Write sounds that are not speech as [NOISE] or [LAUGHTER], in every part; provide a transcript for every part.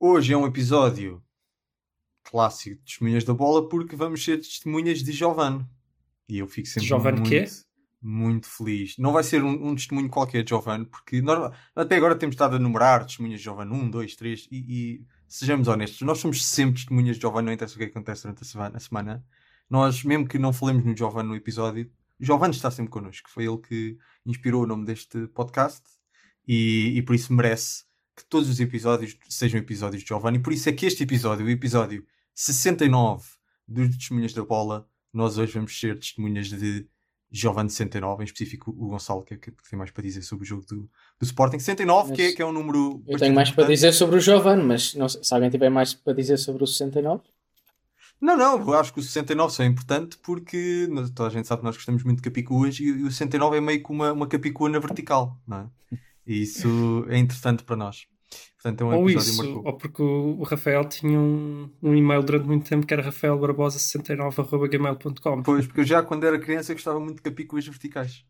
Hoje é um episódio clássico de Testemunhas da Bola porque vamos ser testemunhas de Giovanni. E eu fico sempre muito, quê? muito feliz. Não vai ser um, um testemunho qualquer de Giovanni, porque nós, até agora temos estado a numerar testemunhas de Giovanni 1, 2, 3 e, e sejamos honestos, nós somos sempre testemunhas de Giovanni, não interessa o que acontece durante a semana. A semana. Nós, mesmo que não falemos no Giovanni no episódio, Giovanni está sempre connosco. Foi ele que inspirou o nome deste podcast e, e por isso merece que todos os episódios sejam episódios de Giovanni. Por isso é que este episódio, o episódio 69 dos Testemunhas da Bola, nós hoje vamos ser testemunhas de Giovanni 69, em específico o Gonçalo, que, que tem mais para dizer sobre o jogo do, do Sporting. 69, Mas que é, que é um número. Eu tenho mais para importante. dizer sobre o Giovanni, mas não se alguém tiver mais para dizer sobre o 69, Não, não, eu acho que o 69 só é importante porque toda a gente sabe que nós gostamos muito de capicuas e, e o 69 é meio que uma, uma capicua na vertical, não é? E isso é interessante para nós. Portanto, é um Ou episódio isso, marcou. ou porque o, Rafael tinha um, um e-mail durante muito tempo que era rafaelbarbosa69.gmail.com. Pois, porque eu já quando era criança gostava muito de capicuas verticais.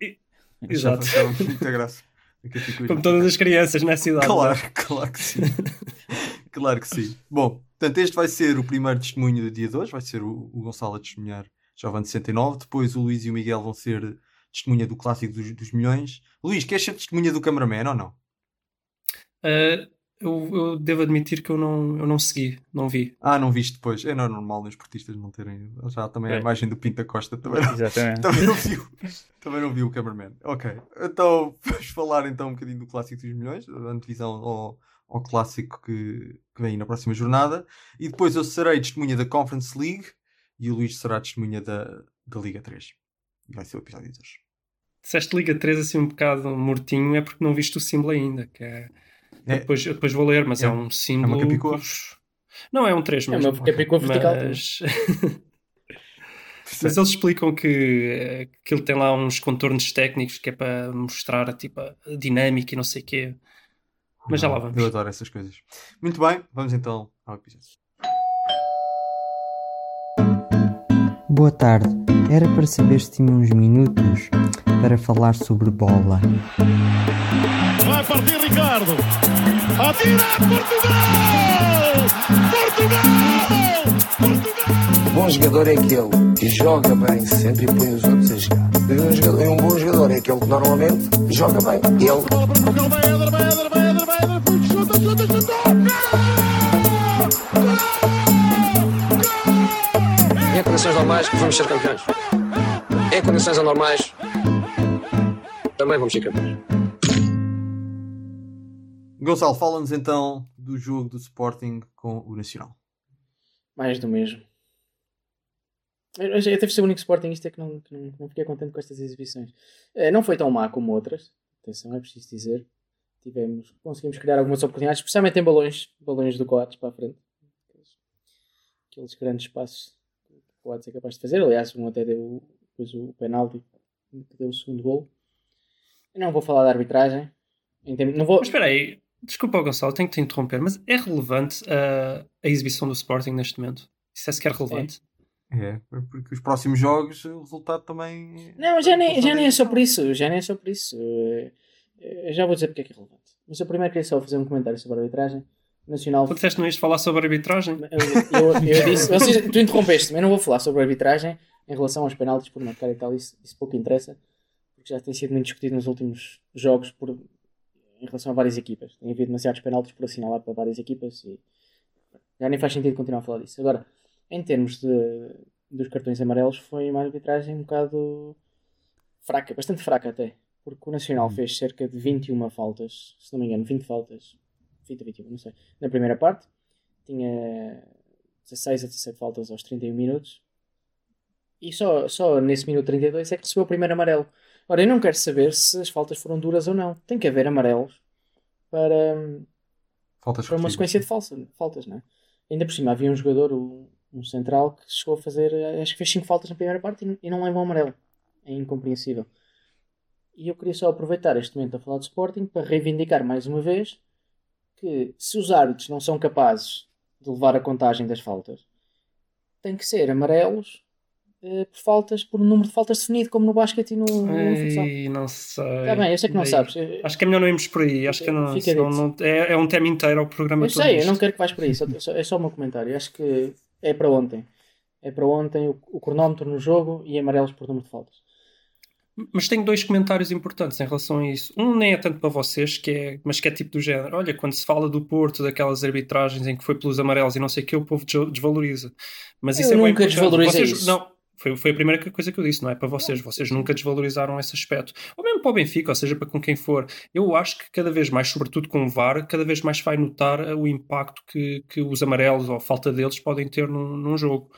Exato. Achava muita graça. Como todas verticais. as crianças nessa idade. Claro, claro que sim. [LAUGHS] claro que sim. Bom, portanto, este vai ser o primeiro testemunho do dia de hoje. Vai ser o, o Gonçalo a testemunhar Jovem de 69. Depois o Luís e o Miguel vão ser testemunha do clássico dos, dos milhões. Luís, queres ser testemunha do cameraman ou não? Ah, eu, eu devo admitir que eu não, eu não segui, não vi. Ah, não viste depois. É não é normal os esportistas não terem. Já também a É. imagem do Pinta Costa também não, Exatamente. também não viu. Também não viu o cameraman. Ok. Então [LAUGHS] vamos falar então um bocadinho do clássico dos milhões, da antevisão ao, ao clássico que, que vem aí na próxima jornada. E depois eu serei testemunha da Conference League e o Luís será testemunha da, da Liga 3. E vai ser o episódio de hoje. Disseste Liga 3 assim um bocado mortinho, é porque não viste o símbolo ainda. Que é... É. Depois, depois vou ler, mas é, É- um símbolo. capicua? Não, é um 3 é mesmo. uma capicua vertical. Mas... [LAUGHS] Mas eles explicam que eh, que ele tem lá uns contornos técnicos que é para mostrar tipo, a dinâmica e não sei o quê. Mas já lá vamos. Eu adoro essas coisas. Muito bem, vamos então ao episódio. Boa tarde. Era para saber se tinha uns minutos para falar sobre bola. Partir Ricardo. Atira Portugal! Portugal! Portugal! bom jogador é aquele que joga bem sempre e põe os outros a jogar. E um, jogador- e um bom jogador é aquele que normalmente joga bem. Ele Portugal, vai vai vai vai chuta, chuta, chuta! em condições normais vamos ser campeões. Em condições anormais também vamos ser campeões. Gonçalo, fala-nos então do jogo do Sporting com o Nacional. mais do mesmo. Eu, eu, devo ser o único Sportingista que não, que não, não fiquei contente com estas exibições. Eh, não foi tão má como outras, atenção, é preciso dizer. Tivemos, conseguimos criar algumas oportunidades, especialmente em balões, balões do Coates para a frente. Aqueles, grandes passos que o Coates é capaz de fazer. Aliás, um até deu depois o penalti que deu o segundo gol. Eu não vou falar da arbitragem. Não vou, Mas espera aí, desculpa Gonçalo, tenho que te interromper, mas é relevante uh, a exibição do Sporting neste momento? Isso é sequer relevante? É, porque os próximos jogos o resultado também. Não, já nem, já nem é só por isso. Já nem é só por isso. Eu já vou dizer porque é que é relevante. Mas eu primeiro queria só fazer um comentário sobre a arbitragem. Nacional. Tu disseste que não ias falar sobre arbitragem? Eu, eu, eu disse. Vocês, tu interrompeste, mas eu não vou falar sobre a arbitragem em relação aos penaltis por marcar e tal. Isso, isso pouco interessa. Porque já tem sido muito discutido nos últimos jogos por, em relação a várias equipas. Tem havido demasiados penaltis por assinalar para várias equipas e já nem faz sentido continuar a falar disso. Agora, em termos de, dos cartões amarelos, foi uma arbitragem um bocado fraca, bastante fraca até. Porque o Nacional fez cerca de 21 faltas, se não me engano, 20 faltas, 20 ou 21, não sei, na primeira parte. Tinha 16 a 17 faltas aos 31 minutos. E só, só nesse minuto 32 é que recebeu o primeiro amarelo. Ora, eu não quero saber se as faltas foram duras ou não. Tem que haver amarelos para, Faltas para uma sequência de falsa, faltas, não é? Ainda por cima havia um jogador, um, central, que chegou a fazer, eh, acho que fez 5 faltas na primeira parte e, não leva um amarelo. É incompreensível. E eu queria só aproveitar este momento a falar de Sporting para reivindicar mais uma vez que se os árbitros não são capazes de levar a contagem das faltas, tem que ser amarelos eh, por faltas, por um número de faltas definido, como no basquete e no. Ei, não sei. Está bem, eu sei que não Ei, sabes. Eu, Acho que é melhor não irmos por aí. Acho que não, Fica senão não- é, é um tema inteiro ao programa eu todo. sei, eu isto. não quero que vais para isso. É só- É o meu comentário. Eu acho que é para ontem. É para ontem o, o cronómetro no jogo e amarelos por número de faltas. Mas tenho dois comentários importantes em relação a isso. Um nem é tanto para vocês, que é, mas que é tipo do género. Olha, quando se fala do Porto, daquelas arbitragens em que foi pelos amarelos e não sei o que, o povo des- desvaloriza. Mas isso Eu é bem nunca importante. desvalorizei Vocês- isso. Não, foi, foi a primeira coisa que eu disse, não é para vocês. Vocês nunca desvalorizaram esse aspecto. Ou mesmo para o Benfica, ou seja, para com quem for. Eu acho que cada vez mais, sobretudo com o VAR, cada vez mais vai notar o impacto que, que os amarelos ou a falta deles podem ter num, num jogo.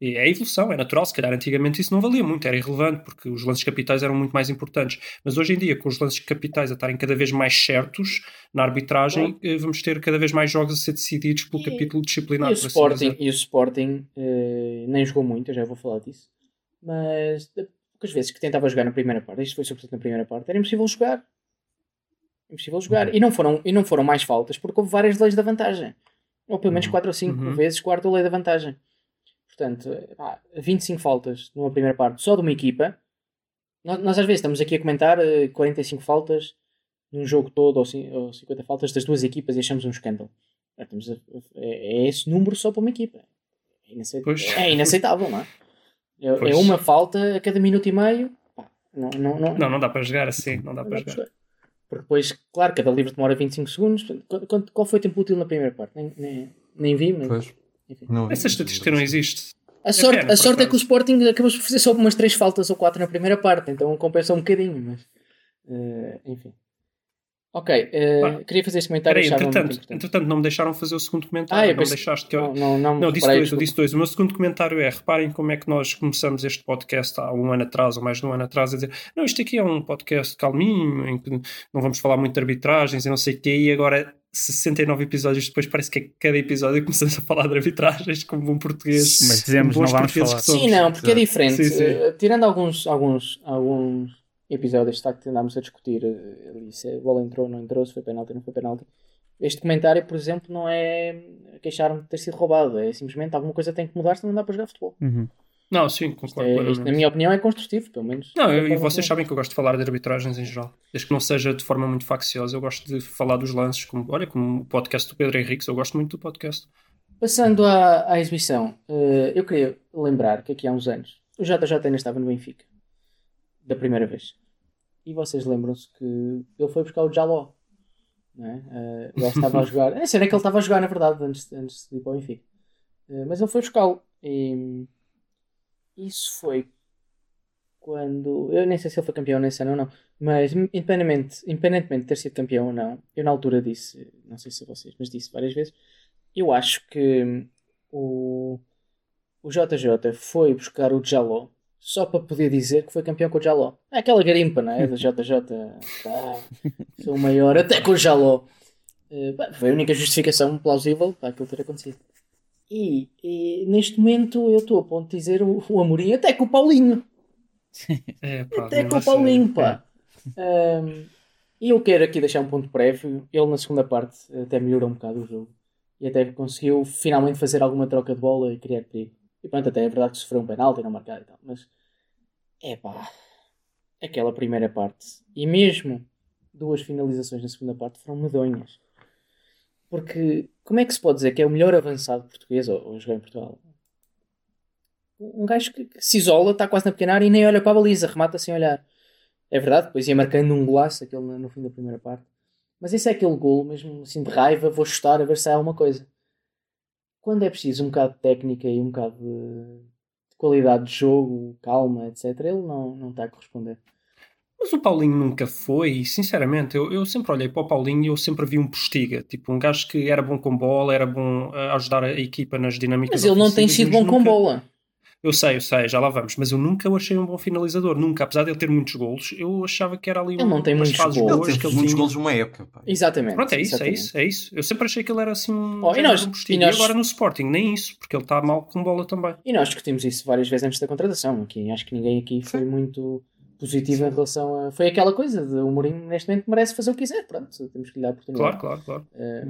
E é a evolução, é natural. Se calhar antigamente isso não valia muito, era irrelevante, porque os lances capitais eram muito mais importantes. Mas hoje em dia, com os lances capitais a estarem cada vez mais certos na arbitragem, eh, vamos ter cada vez mais jogos a ser decididos pelo E- capítulo disciplinar. E o assim Sporting, e o Sporting eh, nem jogou muito, eu já vou falar disso. Mas poucas vezes que tentava jogar na primeira parte, isto foi sobretudo na primeira parte, era impossível jogar. Impossível jogar. Uhum. E, não foram, e não foram mais faltas, porque houve várias leis da vantagem. Ou pelo menos Uhum. 4 ou 5 Uhum. vezes quarta lei da vantagem. Portanto, eh, pá, 25 faltas numa primeira parte só de uma equipa. Nós, nós às vezes estamos aqui a comentar eh, 45 faltas num jogo todo ou, cin- ou 50 faltas das duas equipas e achamos um escândalo. A- é, é esse número só para uma equipa. É, inaceit- Pois. é inaceitável, não é? É, é uma falta a cada minuto e meio. Pá, não, não, não, Não, não dá para jogar assim, não dá não para dá para jogar. jogar. Porque depois, claro, cada livro demora 25 segundos. Qual, qual- qual foi o tempo útil na primeira parte? Nem, nem, nem vi, mas. Pois. Enfim. Não, Essa estatística não existe. A sorte, pena, a sorte é que o. Sporting acabou por fazer só umas 3 faltas ou 4 na primeira parte, então compensa um bocadinho, mas. eh, enfim. Ok, Ah, queria fazer este comentário. Espera aí, achava muito entretanto, entretanto, não me deixaram fazer o segundo Ah, comentário. eu não deixaste que eu. Não, não, não, Não, disse dois, eu disse dois. O meu segundo comentário é: reparem como é que nós começamos este podcast há um ano atrás, ou mais de um ano atrás, a dizer: não, isto aqui é um podcast calminho, em que não vamos falar muito de arbitragens e não sei o quê, e agora. 69 episódios depois, parece que a cada episódio começamos a falar de arbitragens como bom português. Mas dizemos, não vamos portugueses falar. Sim, não, porque é diferente. Sim, sim. Eh, tirando alguns, alguns, alguns episódios está, que andámos a discutir eh, ali se a bola entrou ou não entrou, se foi penalti ou não foi penalti. Este comentário, por exemplo, não é queixar-me de ter sido roubado, é simplesmente alguma coisa tem que mudar, senão não dá para jogar futebol. Uhum. Não, sim, Isto concordo. é- plenamente. isto, na minha opinião, é construtivo, pelo menos. Não, eu- Da e vocês sabem que eu gosto de falar de arbitragens em geral. Desde que não seja de forma muito facciosa, eu gosto de falar dos lances, como, olha, como o podcast do Pedro Henriques, eu gosto muito do podcast. Passando à, à exibição, eh, eu queria lembrar que aqui há uns anos o JJ ainda estava no Benfica, da primeira vez. E vocês lembram-se que ele foi buscar o Jaló. É? Eh, ele estava a [LAUGHS] jogar. É sério que ele estava a jogar, na verdade, antes, antes de ir para o Benfica. Eh, mas ele foi buscá-lo. E isso foi quando. Eu nem sei se ele foi campeão nesse ano ou não. Mas independentemente, independentemente de ter sido campeão ou não, eu na altura disse, não sei se vocês, mas disse várias vezes, eu acho que o, o JJ foi buscar o Jaló só para poder dizer que foi campeão com o Jaló. É aquela garimpa, não é? Do JJ. Tá, [LAUGHS] sou o maior até com o Jaló. Eh, bem, foi a única justificação plausível para aquilo ter acontecido. E, e neste momento eu estou a ponto de dizer o, o Amorim até com o Paulinho. [LAUGHS] É, pá, Até com o Paulinho, sério. pá. Ahm, E eu quero aqui deixar um ponto prévio. Ele na segunda parte até melhorou um bocado o jogo. E até conseguiu finalmente fazer alguma troca de bola e criar perigo. E pronto, até é verdade que sofreu um penalti e não marcar e tal. Mas é pá. Aquela primeira parte. E mesmo duas finalizações na segunda parte foram medonhas. Porque como é que se pode dizer que é o melhor avançado português ou, ou jogar em Portugal? Um gajo que, que se isola, está quase na pequena área e nem olha para a baliza, remata sem olhar. É verdade, depois ia marcando um golaço aquele no, no fim da primeira parte. Mas esse é aquele golo, mesmo assim de raiva, vou chutar a ver se há alguma coisa. Quando é preciso um bocado de técnica e um bocado de, de qualidade de jogo, calma, etc., ele não, não está a corresponder. Mas o Paulinho nunca foi, e, sinceramente, eu, eu sempre olhei para o Paulinho e eu sempre vi um postiga, tipo um gajo que era bom com bola, era bom a ajudar a equipa nas dinâmicas Mas ele não tem sido bom com nunca- bola. Eu sei, eu sei, já lá vamos, mas eu nunca o achei um bom finalizador, nunca, apesar de ele ter muitos golos, eu achava que era ali Ele não tem muitos golos. Ele boas teve muitos golos numa época. Pá. Exatamente. Pronto, é isso, é exatamente. isso, é isso. Eu sempre achei que ele era assim um, Oh, e nós- um e nós- E agora no Sporting, nem isso, porque ele está mal com bola também. E nós discutimos isso várias vezes antes da contratação. Aqui, acho que ninguém aqui foi muito positivo em relação a. Foi aquela coisa de o Mourinho neste momento merece fazer o que quiser. Pronto, temos que lhe dar a oportunidade. Claro, claro, claro. Eh,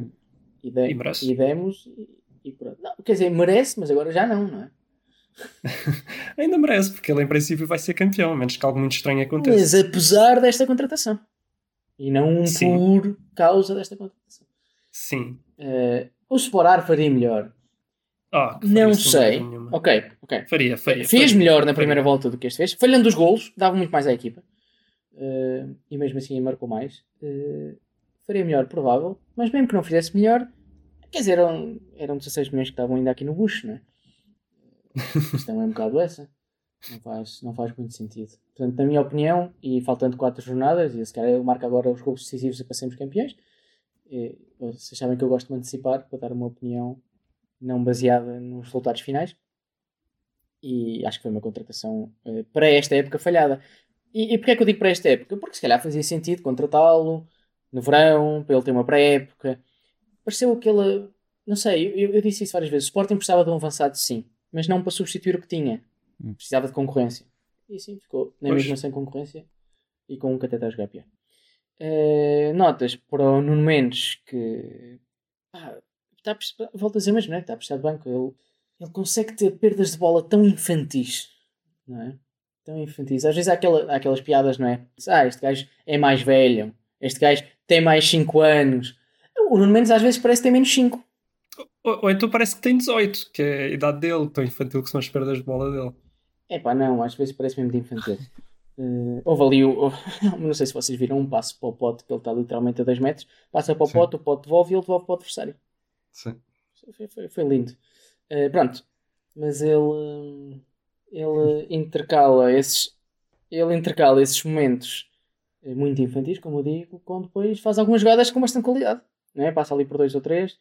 e, de- E merece. e demos e, e pronto. Não, quer dizer, merece, mas agora já não, não é? [LAUGHS] Ainda merece, porque ele em princípio vai ser campeão, a menos que algo muito estranho aconteça. Mas apesar desta contratação. E não Sim. por causa desta contratação. Sim. Eh, o Sporar faria melhor. Faria Não sei. nenhuma. Ok, ok. Faria, faria. Fez faria, melhor na faria. primeira volta do que este fez. Falhando os golos, dava muito mais à equipa. Eh, e mesmo assim marcou mais. Eh, faria melhor, provável. Mas mesmo que não fizesse melhor, quer dizer, eram, eram 16 milhões que estavam ainda aqui no bucho, não é? [LAUGHS] A questão é um bocado essa. Não faz, não faz muito sentido. Portanto, na minha opinião, e faltando 4 jornadas, e se calhar eu marco agora os gols decisivos e passemos campeões, eh, vocês sabem que eu gosto de antecipar para dar uma opinião não baseada nos resultados finais. E acho que foi uma contratação eh, para esta época falhada. E, e porquê é que eu digo para esta época? Porque se calhar fazia sentido contratá-lo no verão, para ele ter uma pré-época. Pareceu aquele. Não sei, eu, eu disse isso várias vezes. O Sporting precisava de um avançado, sim, mas não para substituir o que tinha. Hum. Precisava de concorrência. E sim, ficou na Pois. mesma sem concorrência e com um que até está a jogar pior. Eh, notas para o Nuno Mendes que pá, está a volto a dizer mesmo, né? está a precisar de banco. Ele, ele consegue ter perdas de bola tão infantis, não é? Tão infantis. Às vezes há, aquela, há aquelas piadas, não é? Ah, este gajo é mais velho, este gajo tem mais 5 anos. O Nuno Mendes às vezes parece que tem menos 5. Ou, ou então parece que tem 18, que é a idade dele, tão infantil que são as perdas de bola dele. É pá, não, às vezes parece mesmo de infantil. Eh, houve ali, o, [LAUGHS] não sei se vocês viram um passo para o pote, que ele está literalmente a 2 metros, passa para o Sim. pote, o pote devolve e ele devolve para o adversário. Sim. Foi, foi, foi lindo. Eh, pronto, mas ele, hum, ele intercala esses, ele intercala esses momentos eh, muito infantis, como eu digo, com depois faz algumas jogadas com bastante qualidade, não é? Passa ali por dois ou três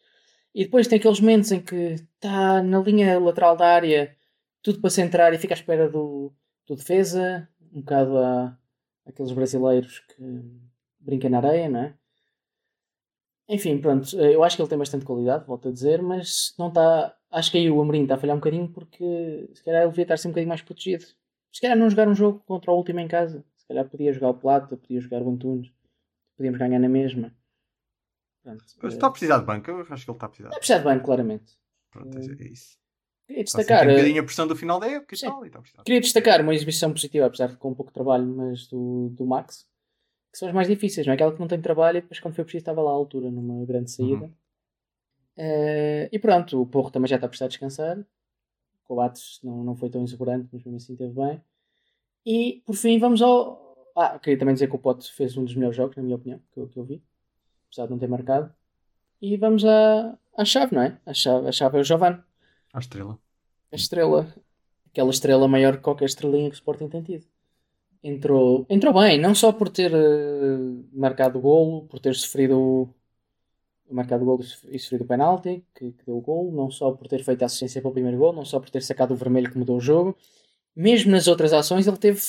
e depois tem aqueles momentos em que está na linha lateral da área, tudo para centrar e fica à espera do, do defesa, um bocado a aqueles brasileiros que brincam na areia, não é? Enfim, pronto, eh, eu acho que ele tem bastante qualidade, volto a dizer, mas não está. Acho que aí o Amorim está a falhar um bocadinho porque se calhar ele devia estar assim um bocadinho mais protegido. Se calhar não jogar um jogo contra o último em casa. Se calhar podia jogar o Plata, podia jogar o Antunes, podíamos ganhar na mesma. Mas eh, está a precisar de banco, eu acho que ele está a precisar. está a precisar de banco, claramente. Pronto, é é isso. Queria Está a sentir destacar, um eh, bocadinho a pressão do final da época e tal, e está a precisar. Queria destacar uma exibição positiva, apesar de com um pouco de trabalho, mas do, do Max, que são as mais difíceis, não é? Aquela que não tem trabalho e depois, quando foi preciso, estava lá à altura, numa grande saída. Uhum. Eh, e pronto, o Porro também já está a precisar descansar. O Coates não, não foi tão exuberante, mas mesmo assim esteve bem. E por fim, vamos ao. Ah, queria também dizer que o Pote fez um dos melhores jogos, na minha opinião, que eu, que eu vi, apesar de não ter marcado. E vamos à, à chave, não é? A chave, a chave é o Giovanni À estrela. a estrela, aquela estrela maior que qualquer estrelinha que o Sporting tem tido. Entrou, entrou bem, não só por ter eh, marcado o golo, por ter sofrido marcado o golo e sofrido o penalti que, que deu o golo, não só por ter feito a assistência para o primeiro golo, não só por ter sacado o vermelho que mudou o jogo, mesmo nas outras ações ele teve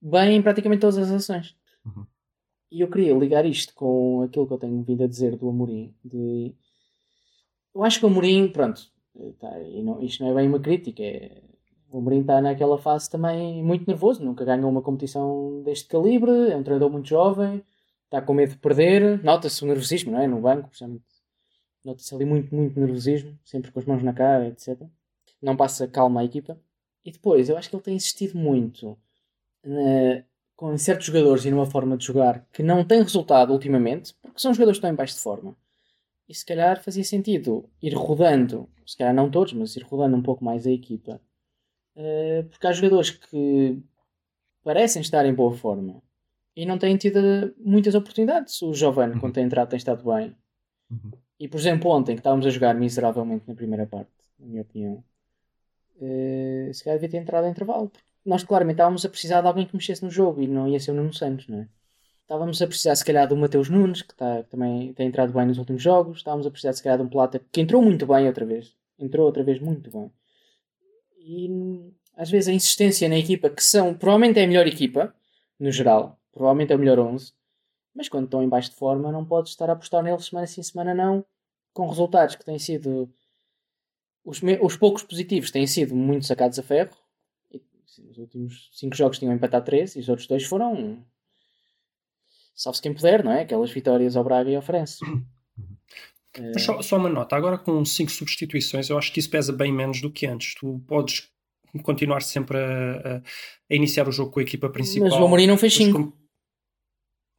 bem em praticamente todas as ações. Uhum. E eu queria ligar isto com aquilo que eu tenho vindo a dizer do Amorim. De... Eu acho que o Amorim, pronto, tá, e não, isto não é bem uma crítica. É... O Amorim está naquela fase também muito nervoso, nunca ganhou uma competição deste calibre, é um treinador muito jovem, está com medo de perder, nota-se o nervosismo, não é? No banco, precisamente. Nota-se ali muito, muito nervosismo, sempre com as mãos na cara, etc. Não passa calma à equipa. E depois, eu acho que ele tem insistido muito na- com certos jogadores e numa forma de jogar que não tem resultado ultimamente, porque são jogadores que estão em baixo de forma. E se calhar fazia sentido ir rodando, se calhar não todos, mas ir rodando um pouco mais a equipa. Eh, porque há jogadores que parecem estar em boa forma e não têm tido muitas oportunidades. O Giovanni, Uhum. quando tem entrado, tem estado bem. Uhum. E por exemplo, ontem que estávamos a jogar miseravelmente na primeira parte, na minha opinião, eh, se calhar devia ter entrado em intervalo. porque Nós claramente estávamos a precisar de alguém que mexesse no jogo e não ia ser o Nuno Santos, não é? Estávamos a precisar se calhar do Mateus Nunes, que, tá, que também tem entrado bem nos últimos jogos. Estávamos a precisar se calhar de um Plata que entrou muito bem outra vez. Entrou outra vez muito bem. E às vezes a insistência na equipa, que são provavelmente é a melhor equipa, no geral, provavelmente é o melhor 11, mas quando estão em baixo de forma não podes estar a apostar neles semana sim, semana não, com resultados que têm sido os, os poucos positivos têm sido muito sacados a ferro. Os últimos 5 jogos tinham empatado 3 e os outros dois foram salve-se quem puder, não é? Aquelas vitórias ao Braga e ao Farense. Eh, Mas só, só uma nota, agora com 5 substituições, eu acho que isso pesa bem menos do que antes. Tu podes continuar sempre a, a- a iniciar o jogo com a equipa principal. Mas o Amorim não fez Mas 5. como-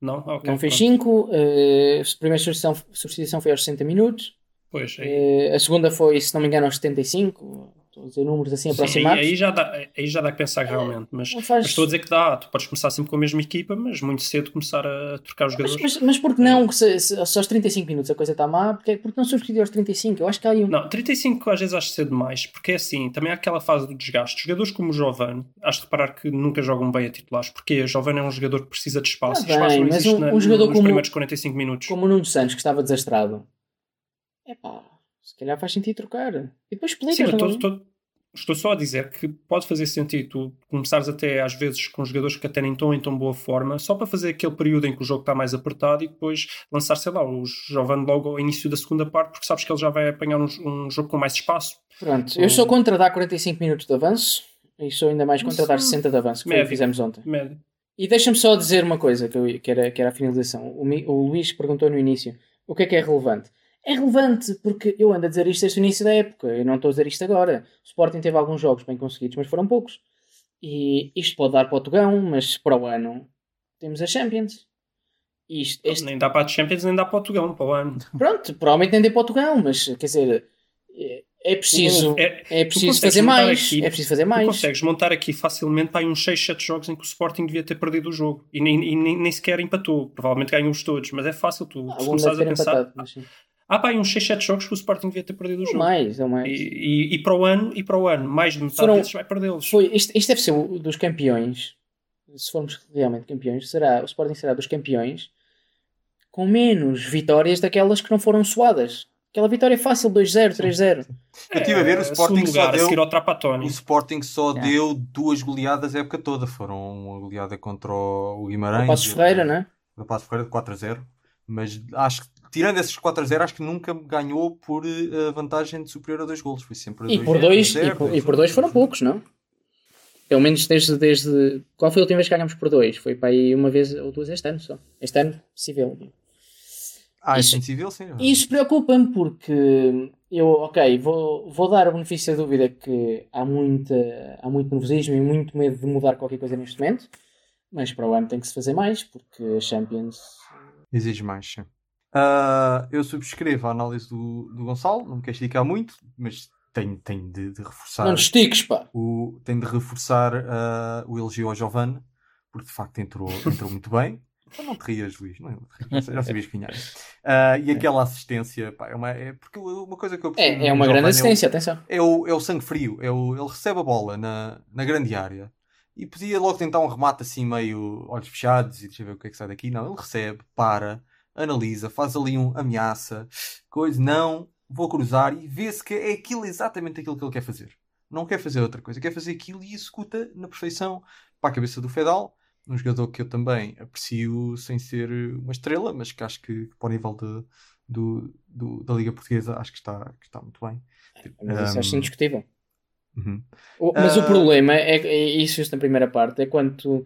Não? Não fez pronto. 5. a primeira substituição, substituição foi aos 60 minutos. Pois, aí, Eh, a segunda foi, se não me engano, aos 75. Estou a dizer números assim sim, aproximados. aí, já dá, aí já dá que pensar realmente. Mas, faz- mas estou a dizer que dá. Tu podes começar sempre com a mesma equipa, mas muito cedo começar a trocar os Mas, jogadores. mas, mas por que não, se, se, se aos 35 minutos a coisa está má, porque, porque não substituir aos 35? Eu acho que há aí um. Não, 35 às vezes acho cedo demais, porque é assim, também há aquela fase do desgaste. Jogadores como o Giovanni, acho de reparar que nunca jogam bem a titulares, porque o Giovanni é um jogador que precisa de espaço. Tá e espaço bem, não mas existe um- na- um jogador nos como- primeiros 45 minutos. Como o Nuno Santos, que estava desastrado. É pá, se calhar faz sentido trocar. E depois explicas. Sim, mas estou, estou- só a dizer que pode fazer sentido tu começares até às vezes com jogadores que até nem estão em tão boa forma, só para fazer aquele período em que o jogo está mais apertado e depois lançar, sei lá, o Giovanni logo ao início da segunda parte, porque sabes que ele já vai apanhar um, um jogo com mais espaço. Pronto, eu sou contra dar 45 minutos de avanço e sou ainda mais contra dar hum, 60 de avanço, que foi o que médio. fizemos ontem. Médio. E deixa-me só dizer uma coisa, que, eu, que, era, que era a finalização. O, o Luís perguntou no início o que é que é relevante. É relevante porque eu ando a dizer isto desde o início da época. Eu não estou a dizer isto agora. O Sporting teve alguns jogos bem conseguidos, mas foram poucos. E isto pode dar para o Tugão, mas para o ano temos a Champions. Isto, este, Nem dá para a Champions, nem dá para o Tugão, para o ano. pronto, provavelmente nem deu para o Tugão, mas quer dizer, é, preciso, É- é preciso fazer mais. aqui- é preciso fazer Tu mais. consegues montar aqui facilmente para uns 6, 7 jogos em que o Sporting devia ter perdido o jogo e nem, e nem, nem sequer empatou. Provavelmente ganham-os todos, mas é fácil tu começares a pensar. empatado, mas. Há para aí uns 6, 7 jogos que o Sporting devia ter perdido o Ou jogo. mais, ou mais. E, e, e para o ano, e para o ano, mais de metade Foram- desses vai perdê-los. Foi, isto, isto deve ser o dos campeões. Se formos realmente campeões, será, o Sporting será dos campeões com menos vitórias daquelas que não foram suadas. Aquela vitória fácil, 2-0, 3-0. Eu estive a ver, o É, Sporting só lugar, a deu- seguir ao O. Sporting só É. deu duas goleadas a época toda. Foram uma goleada contra o Guimarães. O Passos e Ferreira, outra- não é? O Passos Ferreira de 4 a 0. Mas acho que, tirando esses 4 a 0, acho que nunca ganhou por eh, vantagem de superior a dois golos. Foi sempre E 2-0, por dois, 2-0, e por, e por dois foram poucos, não? Pelo menos desde, desde. Qual foi a última vez que ganhámos por dois? Foi para aí uma vez ou duas este ano só. Este ano, possível. Ah, Isso- civil, sim. E isso preocupa-me porque eu, ok, vou, vou dar o benefício da dúvida que há, muita, há muito nervosismo e muito medo de mudar qualquer coisa neste momento, mas para o ano tem que se fazer mais porque a Champions. Exige mais, sim. Ah, eu subscrevo a análise do, do Gonçalo, não me quero esticar muito, mas tenho, tenho de, de reforçar. Não estiques, pá! o, tem de reforçar ah, o elogio ao Giovanni, porque de facto entrou, [LAUGHS] entrou muito bem. Então não te rias, Luís, não, não te rias, [LAUGHS] já sabias que vinhas. Ah, e aquela assistência, pá, é uma, é, porque uma coisa que eu É, é uma grande Giovanni é o- assistência, atenção. é o, é o sangue frio, é o, ele recebe a bola na, na grande área e podia logo tentar um remate assim meio olhos fechados e deixa eu ver o que é que sai daqui. Não, ele recebe, para, analisa, faz ali um ameaça, coisa, não, vou cruzar e vê-se que é aquilo exatamente aquilo que ele quer fazer. Não quer fazer outra coisa, quer fazer aquilo e executa na perfeição para a cabeça do Fedal. Um jogador que eu também aprecio sem ser uma estrela, mas que acho que para o nível de, do, do- da Liga Portuguesa acho que está, que está muito bem. Mas isso acho Um, indiscutível. uhum. Mas o Ah. problema é, é isso isso na primeira parte, é quando tu,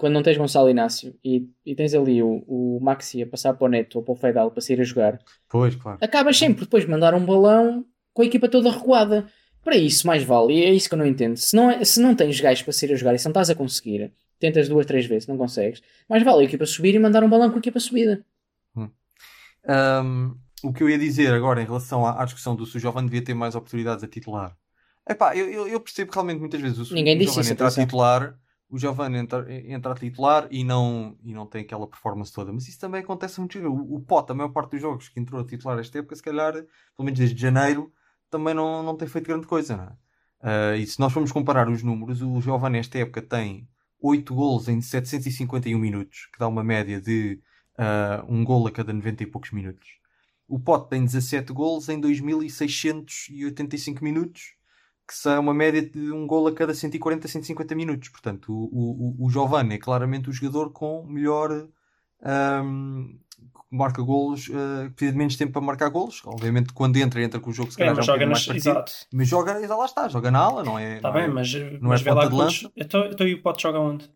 quando não tens Gonçalo Inácio e, e tens ali o, o Maxi a passar para o Neto ou para o Fedal para sair a jogar, Pois, claro. acabas sempre depois de mandar um balão com a equipa toda recuada. Para isso, mais vale, e é isso que eu não entendo. Se não, é- se não tens gajos para sair a jogar e se não estás a conseguir, tentas duas, três vezes, não consegues, mais vale a equipa subir e mandar um balão com a equipa subida. Um, o que eu ia dizer agora em relação à, à discussão do se o Giovanni devia ter mais oportunidades a titular. Epá, eu, eu, percebo que realmente muitas vezes o, Ninguém o disse Giovanni isso, entra a titular, o Giovanni entra, entra a titular e não, e não tem aquela performance toda. Mas isso também acontece muito. O, o Pote, a maior parte dos jogos que entrou a titular esta época, se calhar, pelo menos desde janeiro, também não, não tem feito grande coisa, não é? Ah, e se nós formos comparar os números, o Giovanni esta época tem 8 golos em 751 minutos, que dá uma média de ah, um gol a cada 90 e poucos minutos. O Pote tem 17 golos em 2685 minutos, que são uma média de um gol a cada 140, 150 minutos. Portanto, o, o, o Giovanni é claramente o jogador com melhor. que marca golos, que precisa de menos tempo para marcar golos. Obviamente, quando entra, entra com o jogo se É, calhar mas já um joga nas. partido. Exato. Mas joga, lá está, joga na ala, não é? Está não é- bem, mas, não mas é vê lá de lança? Então, então e o Pote joga onde?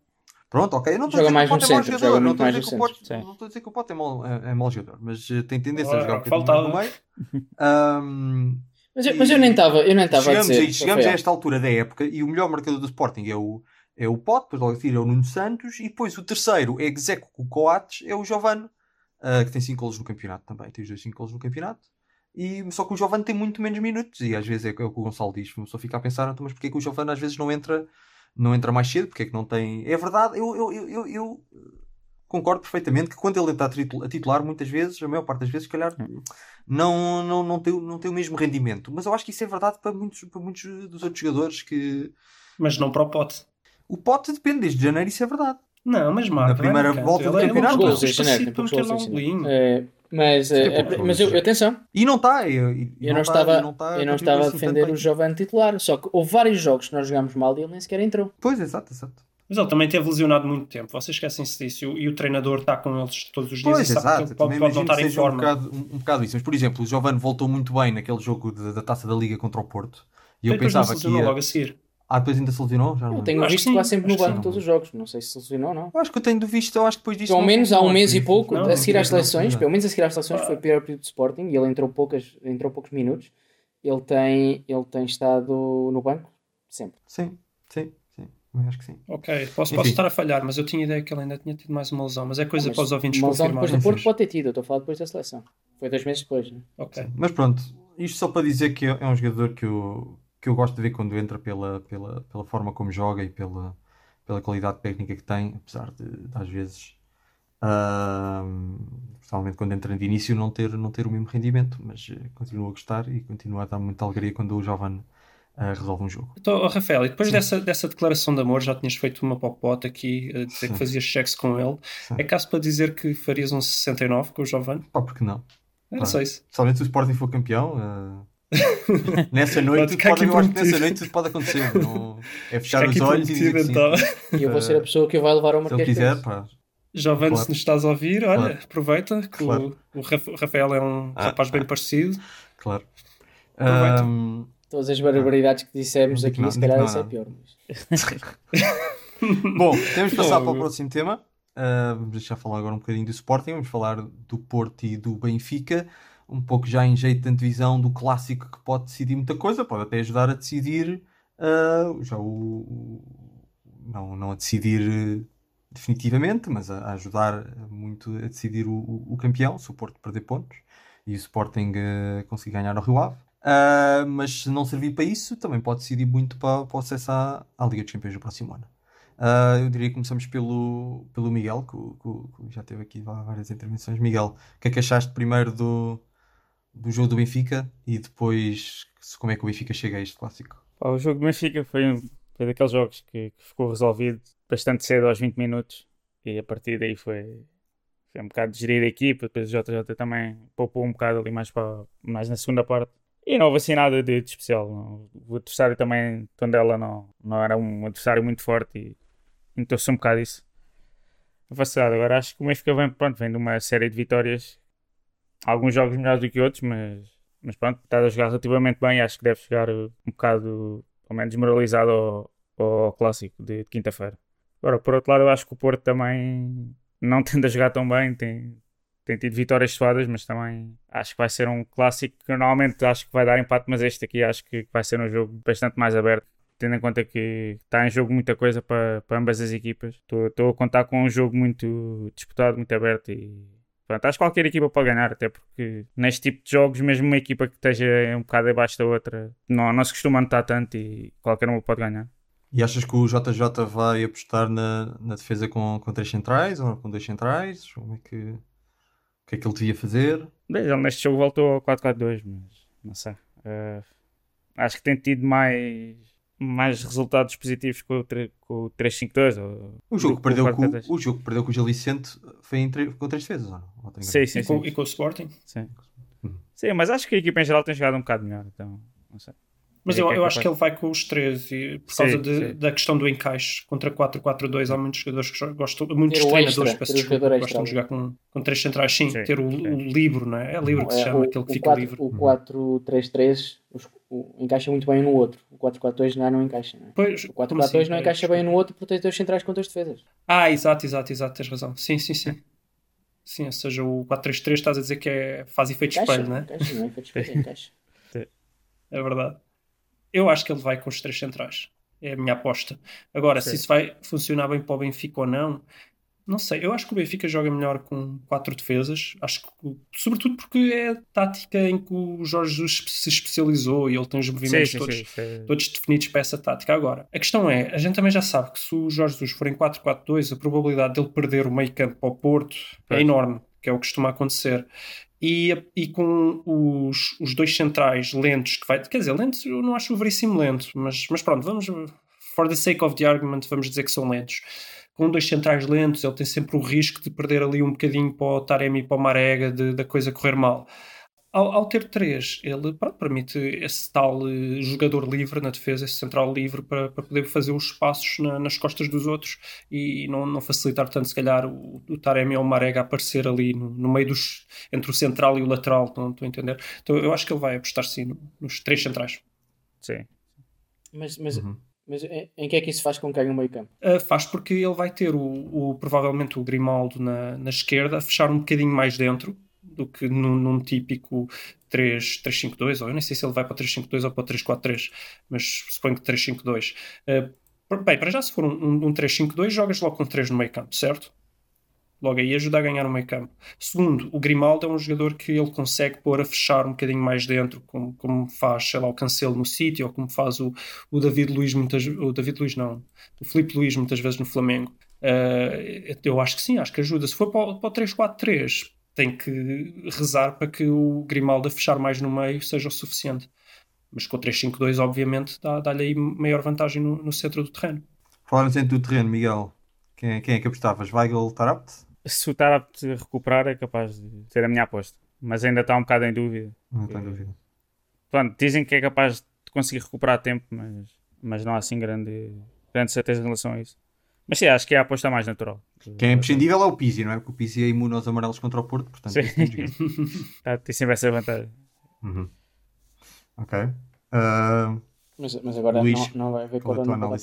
Pronto, ok. Eu não estou a dizer mais que o Pote é mau centro, jogador. joga Não estou a mais dizer Pote- não estou a dizer que o Pote é mau, é, é mau jogador, mas eh, tem tendência a jogar um bocadinho no meio. Ahm, Mas eu, mas eu nem estava eu nem estava a dizer. a, chegamos a esta altura da época e o melhor marcador do Sporting é o, é o Pote, depois logo a seguir é o Nuno Santos e depois o terceiro é Execo Coates, é o Giovane, ah, que tem 5 golos no campeonato também. Tem os dois 5 golos no campeonato. E, só que o Giovane tem muito menos minutos e às vezes é, o que o Gonçalo diz, pessoa fica a pensar, então, mas porquê que o Giovane às vezes não entra, não entra mais cedo? Porque é que não tem. É verdade, eu, eu, eu, eu- eu concordo perfeitamente que quando ele entra a titu- a titular, muitas vezes, a maior parte das vezes, se calhar não, não, não, tem, o- não tem o mesmo rendimento. Mas eu acho que isso é verdade para muitos, para muitos dos outros jogadores que. Mas não para o pote. O Pote depende desde janeiro, isso é verdade. Não, mas marca. Na primeira vai marcando. volta do é- campeonato, é um janeiro, gols em meter lá um golinho. É, mas, Tem é, é, mas eu, atenção, E não está. E, e eu não, está- estava, e não está a eu não estava a assim defender o Giovanni titular, só que houve vários jogos que nós jogámos mal e ele nem sequer entrou. Pois, exato, exato. Mas ele também teve lesionado muito tempo. Vocês esquecem-se disso. E o, e o treinador está com eles todos os dias Pois, e sabe exato. que ele pode, pode não estar em seja um forma. bocado, um, um bocado isso. Mas, por exemplo, o Giovane voltou muito bem naquele jogo de- da Taça da Liga contra o Porto. E eu pensava que ia... logo a seguir. Ah, depois ainda se lesionou? Já não Eu tenho Acho visto sim, quase sempre no acho que banco todos os jogos. Não sei se se lesionou ou não. Eu acho que eu tenho visto, eu acho que depois disso. Pelo não- menos há um mês e pouco, Não, a seguir às seleções, pelo menos a seguir às seleções, Ah. foi o pior período de Sporting e ele entrou, poucas, entrou poucos minutos. Ele tem, ele tem estado no banco sempre. Sim, sim, sim. Acho que sim. Ok, posso, posso estar a falhar, mas eu tinha ideia que ele ainda tinha tido mais uma lesão. Mas é coisa Mas para os ouvintes uma lesão confirmarem. depois do Porto Sim. pode ter tido, eu estou a falar depois da seleção. Foi dois meses depois. Né? Ok. Mas pronto, isto só para dizer que é um jogador que eu, que eu gosto de ver quando entra pela, pela, pela forma como joga e pela, pela qualidade técnica que tem, apesar de, de, às vezes, ahm, principalmente quando entra de início, não ter, não ter o mesmo rendimento, mas eh, continuo a gostar e continuo a dar muita alegria quando o Jovem ah, resolve um jogo. Então, oh, Rafael, e depois Sim. dessa, dessa declaração de amor, já tinhas feito uma popota aqui, a dizer Sim. que fazias sexo com ele. Sim. É caso para dizer que farias um 69 com o Giovanni? Pá, porque não? Era Ah. só isso. Principalmente se o Sporting for campeão. ah, [LAUGHS] nessa noite, pode, eu acho que nessa noite tudo pode acontecer. Não, é fechar os olhos e dizer que sim. prometido, então. E eu vou ser a pessoa que vai levar ao Se ele Marquês. quiser, para pá, Giovanni, Claro. se nos estás a ouvir, olha, Claro. aproveita que Claro. o, o Raf- o Rafael é um Ah. rapaz bem parecido. claro. Aproveita. Todas as barbaridades que dissemos Não aqui, digo se não, calhar digo isso é não. pior. mas- [LAUGHS] Bom, temos de passar para o próximo tema. Uh, vamos deixar falar agora um bocadinho do Sporting. Vamos falar do Porto e do Benfica. Um pouco já em jeito de antevisão do clássico que pode decidir muita coisa. Pode até ajudar a decidir. uh, já o. o- Não, não a decidir uh, definitivamente, mas a, a ajudar muito a decidir o, o- o campeão. Se o Porto perder pontos e o Sporting uh, conseguir ganhar ao Rio Ave. Uh, mas se não servir para isso, também pode decidir muito para, para o acesso à, à Liga dos Campeões do próximo ano. Uh, eu diria que começamos pelo, pelo Miguel, que, que que já teve aqui vá- várias intervenções. Miguel, o que é que achaste primeiro do, do jogo do Benfica e depois como é que o Benfica chega a este clássico? O jogo do Benfica foi, um- foi daqueles jogos que, que ficou resolvido bastante cedo, aos 20 minutos, e a partir daí foi, foi um bocado de gerir a equipa. Depois o JJ também poupou um bocado ali mais, para, mais na segunda parte. E não houve assim nada de, especial. O adversário também, Tondela, não, não era um adversário muito forte e notou-se um bocado isso. A facilidade. Agora acho que o Benfica vem, pronto, vem de uma série de vitórias. Alguns jogos melhores do que outros, mas, mas pronto, está a jogar relativamente bem. Acho que deve chegar um bocado, pelo menos, moralizado ao, ao clássico de, de quinta-feira. Agora, por outro lado, eu acho que o Porto também não [LAUGHS] tende a jogar tão bem. Tem, tem tido vitórias suadas, mas também acho que vai ser um clássico que normalmente acho que vai dar empate, mas este aqui acho que vai ser um jogo bastante mais aberto. Tendo em conta que está em jogo muita coisa para, para ambas as equipas, estou a contar com um jogo muito disputado, muito aberto e pronto, acho que qualquer equipa pode ganhar, até porque neste tipo de jogos, mesmo uma equipa que esteja um bocado abaixo da outra, não, não se costuma notar tanto e qualquer uma pode ganhar. E achas que o JJ vai apostar na, na defesa com, com três centrais ou com dois centrais? Como é que, o que é que ele devia fazer? Bem, Ele neste jogo voltou ao 4-4-2, mas não sei. Eh, acho que tem tido mais, mais resultados positivos com o, com o 3-5-2. ou- O jogo, do que perdeu com, 4-4-2. o jogo que perdeu com o Gil Vicente foi em com três defesas, ou não? Ou tenho Sim, sim, E com, sim. e com o Sporting. Sim. Uhum. Sim, mas acho que a equipa em geral tem jogado um bocado melhor, então não sei. Mas É eu, é eu acho que ele vai com os três e por Sim, causa de- sim. da questão do encaixe contra 4-4-2 há muitos jogadores que gostam, muitos Ter treinadores extra, desculpa, gostam de extra. jogar com, com três centrais, sim, Sim, ter o, o livre, não é? É livre que se É, chama, o, aquele que o fica 4 livre. O 4-3-3 os- o- encaixa muito bem no outro. O 4-4-2 já não encaixa. Não é? Pois, O como 4-4-2 assim? não É, encaixa bem no outro porque tem dois centrais com duas defesas. Ah, exato, exato, exato, tens razão. Sim, sim, sim. Sim, ou seja, o 4-3-3 estás a dizer que é, faz efeito espelho, não é? encaixa, não é? Feito espelho, encaixa. [LAUGHS] é verdade. Eu acho que ele vai com os três centrais. É a minha aposta. Agora, Sim. se isso vai funcionar bem para o Benfica ou não, não sei. Eu acho que o Benfica joga melhor com quatro defesas. Acho que, sobretudo porque é a tática em que o Jorge Jesus se especializou e ele tem os Sim, movimentos sim, todos sim. é- todos definidos para essa tática. Agora, a questão é, a gente também já sabe que se o Jorge Jesus for em 4-4-2, a probabilidade dele perder o meio campo para o Porto é Pois. enorme, que é o que costuma acontecer. E, e com os, os dois centrais lentos, que vai, quer dizer, lentos eu não acho o Veríssimo lento, mas, mas pronto, vamos, for the sake of the argument, vamos dizer que são lentos. Com dois centrais lentos, ele tem sempre o risco de perder ali um bocadinho para o Taremi e para o Marega, da coisa correr mal. Ao, ao ter três, ele pronto, permite esse tal eh, jogador livre na defesa, esse central livre, para, para poder fazer os espaços na- nas costas dos outros e não, não facilitar tanto, se calhar, o, o Taremi ou o Marega a aparecer ali no, no meio dos. entre o central e o lateral, não estou a entender. Então eu acho que ele vai apostar sim no- nos três centrais. Sim. Mas, mas, Uhum. mas em, que é que isso faz com quem no meio campo? Uh, faz porque ele vai ter o, o- provavelmente o Grimaldo na, na esquerda a fechar um bocadinho mais dentro do que num, num típico 3 3-5-2, ou eu nem sei se ele vai para o 3-5-2 ou para o 3-4-3, mas suponho que 3-5-2. Uh, bem, para já se for um, um, um 3-5-2, jogas logo com 3 no meio campo, certo? Logo aí ajuda a ganhar o meio campo. Segundo, o Grimaldo é um jogador que ele consegue pôr a fechar um bocadinho mais dentro, como, como faz, sei lá, o Cancelo no City, ou como faz o, o David Luiz muitas o David Luiz não, o Filipe Luiz muitas vezes no Flamengo. Uh, eu acho que sim, acho que ajuda. Se for para o, para o 3-4-3, tem que rezar para que o Grimaldo a fechar mais no meio seja o suficiente. Mas com o 3-5-2, obviamente, dá- dá-lhe aí maior vantagem no, no centro do terreno. Falando sempre do terreno, Miguel, quem, é- quem é que apostavas? Weigl Tarapt? Se o Tarap recuperar, é capaz de ser a minha aposta. Mas ainda está um bocado em dúvida. Não tenho dúvida. Pronto, dizem que é capaz de conseguir recuperar tempo, mas, mas não há assim grande, grande certeza em relação a isso. Mas sim, acho que é a aposta mais natural. Quem é imprescindível é o Pizzi, não é? Porque o Pizzi é imune aos amarelos contra o Porto, portanto. Sim. tem jogo. [LAUGHS] Tá, tem sempre essa vantagem. Uhum. Ok. Ah, Mas, mas agora Luís, não, não vai haver é corona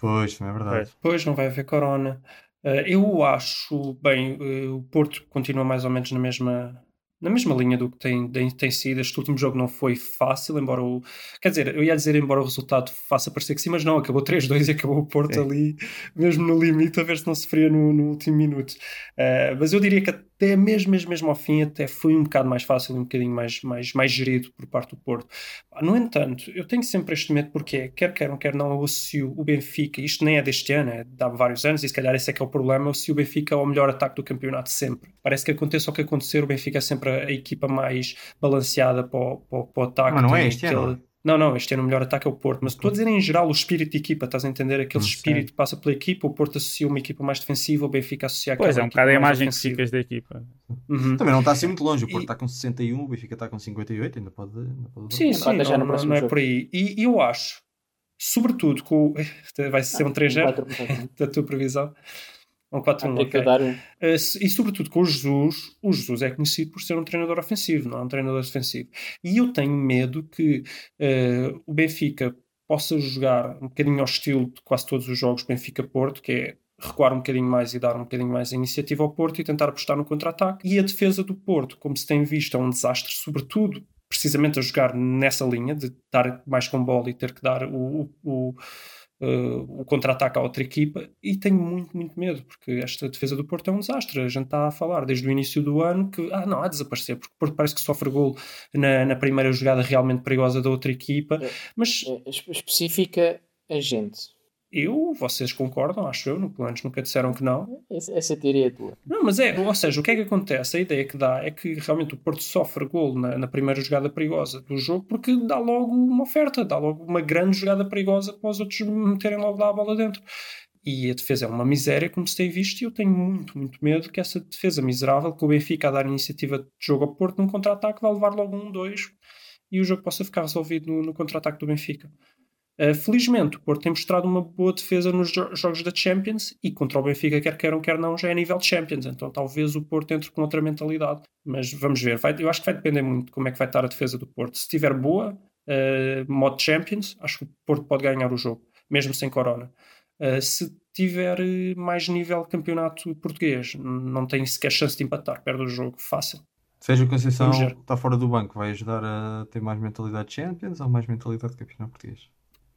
pois, também é verdade. Pois. Pois, não vai haver corona. Uh, eu acho, bem, uh, o Porto continua mais ou menos na mesma, na mesma linha do que tem, tem, tem sido. Este último jogo não foi fácil, embora o. Quer dizer, eu ia dizer, embora o resultado faça parecer que sim, mas não, acabou 3-2 e acabou o Porto Sim. ali, mesmo no limite, a ver se não sofria no, no último minuto. Uh, mas eu diria que até mesmo, mesmo, mesmo ao fim, até foi um bocado mais fácil, um bocadinho mais, mais, mais gerido por parte do Porto. No entanto, eu tenho sempre este medo porque, quer queiram, quer não, eu associo o Benfica, isto nem é deste ano, é de há vários anos, e se calhar esse é que é o problema, eu associo o Benfica ao melhor ataque do campeonato sempre. Parece que aconteça o que acontecer, o Benfica é sempre a, a equipa mais balanceada para o, para o, para o ataque. Mas não é este ano. Não, não, este ano o melhor ataque é o Porto, mas estou a dizer em geral o espírito de equipa, estás a entender? Aquele Hum, espírito que passa pela equipa, o Porto associa uma equipa mais defensiva, o Benfica associa aquela Pois é, um bocado a imagem que ofensiva. ficas da equipa. Uhum. Também não está assim muito longe. O Porto E- está com 61, o Benfica está com 58, ainda pode. Ainda pode Sim, sim, já não, no não- próximo não é jogo. por aí. E eu acho, sobretudo com. [LAUGHS] Vai ser um 3-0 Quatro, [LAUGHS] quatro. da tua previsão. Um Ah, 4-1, tem que ok. dar se- e sobretudo com o Jesus, o Jesus é conhecido por ser um treinador ofensivo, não é um treinador defensivo. E eu tenho medo que uh, o Benfica possa jogar um bocadinho ao estilo de quase todos os jogos Benfica-Porto, que é recuar um bocadinho mais e dar um bocadinho mais a iniciativa ao Porto e tentar apostar no contra-ataque. E a defesa do Porto, como se tem visto, é um desastre, sobretudo precisamente a jogar nessa linha de estar mais com bola e ter que dar o, o- o, uh, o contra-ataque à outra equipa e tenho muito, muito medo porque esta defesa do Porto é um desastre. A gente está a falar desde o início do ano que ah, não, há de desaparecer porque o Porto parece que sofre gol na, na primeira jogada realmente perigosa da outra equipa. É. Mas É, es- especifica a gente. Eu, vocês concordam, acho eu, no pelo menos nunca disseram que não. Essa, essa teoria é tua. Não, mas é, ou seja, o que é que acontece? A ideia que dá é que realmente o Porto sofre gol na, na primeira jogada perigosa do jogo porque dá logo uma oferta, dá logo uma grande jogada perigosa para os outros meterem logo lá a bola dentro. E a defesa é uma miséria, como se tem visto, e eu tenho muito, muito medo que essa defesa miserável, que o Benfica a dar iniciativa de jogo ao Porto num contra-ataque, vai levar logo um, dois e o jogo possa ficar resolvido no, no contra-ataque do Benfica. Uh, felizmente, o Porto tem mostrado uma boa defesa nos jo- jogos da Champions e contra o Benfica, quer queiram, quer não, já é nível de Champions. Então talvez o Porto entre com outra mentalidade. Mas vamos ver. Vai- eu acho que vai depender muito de como é que vai estar a defesa do Porto. Se estiver boa, uh, modo Champions, acho que o Porto pode ganhar o jogo, mesmo sem Corona. Uh, se tiver mais nível campeonato português, não tem sequer chance de empatar, perde o jogo fácil. Sérgio Conceição está fora do banco, vai ajudar a ter mais mentalidade de Champions ou mais mentalidade de campeonato português?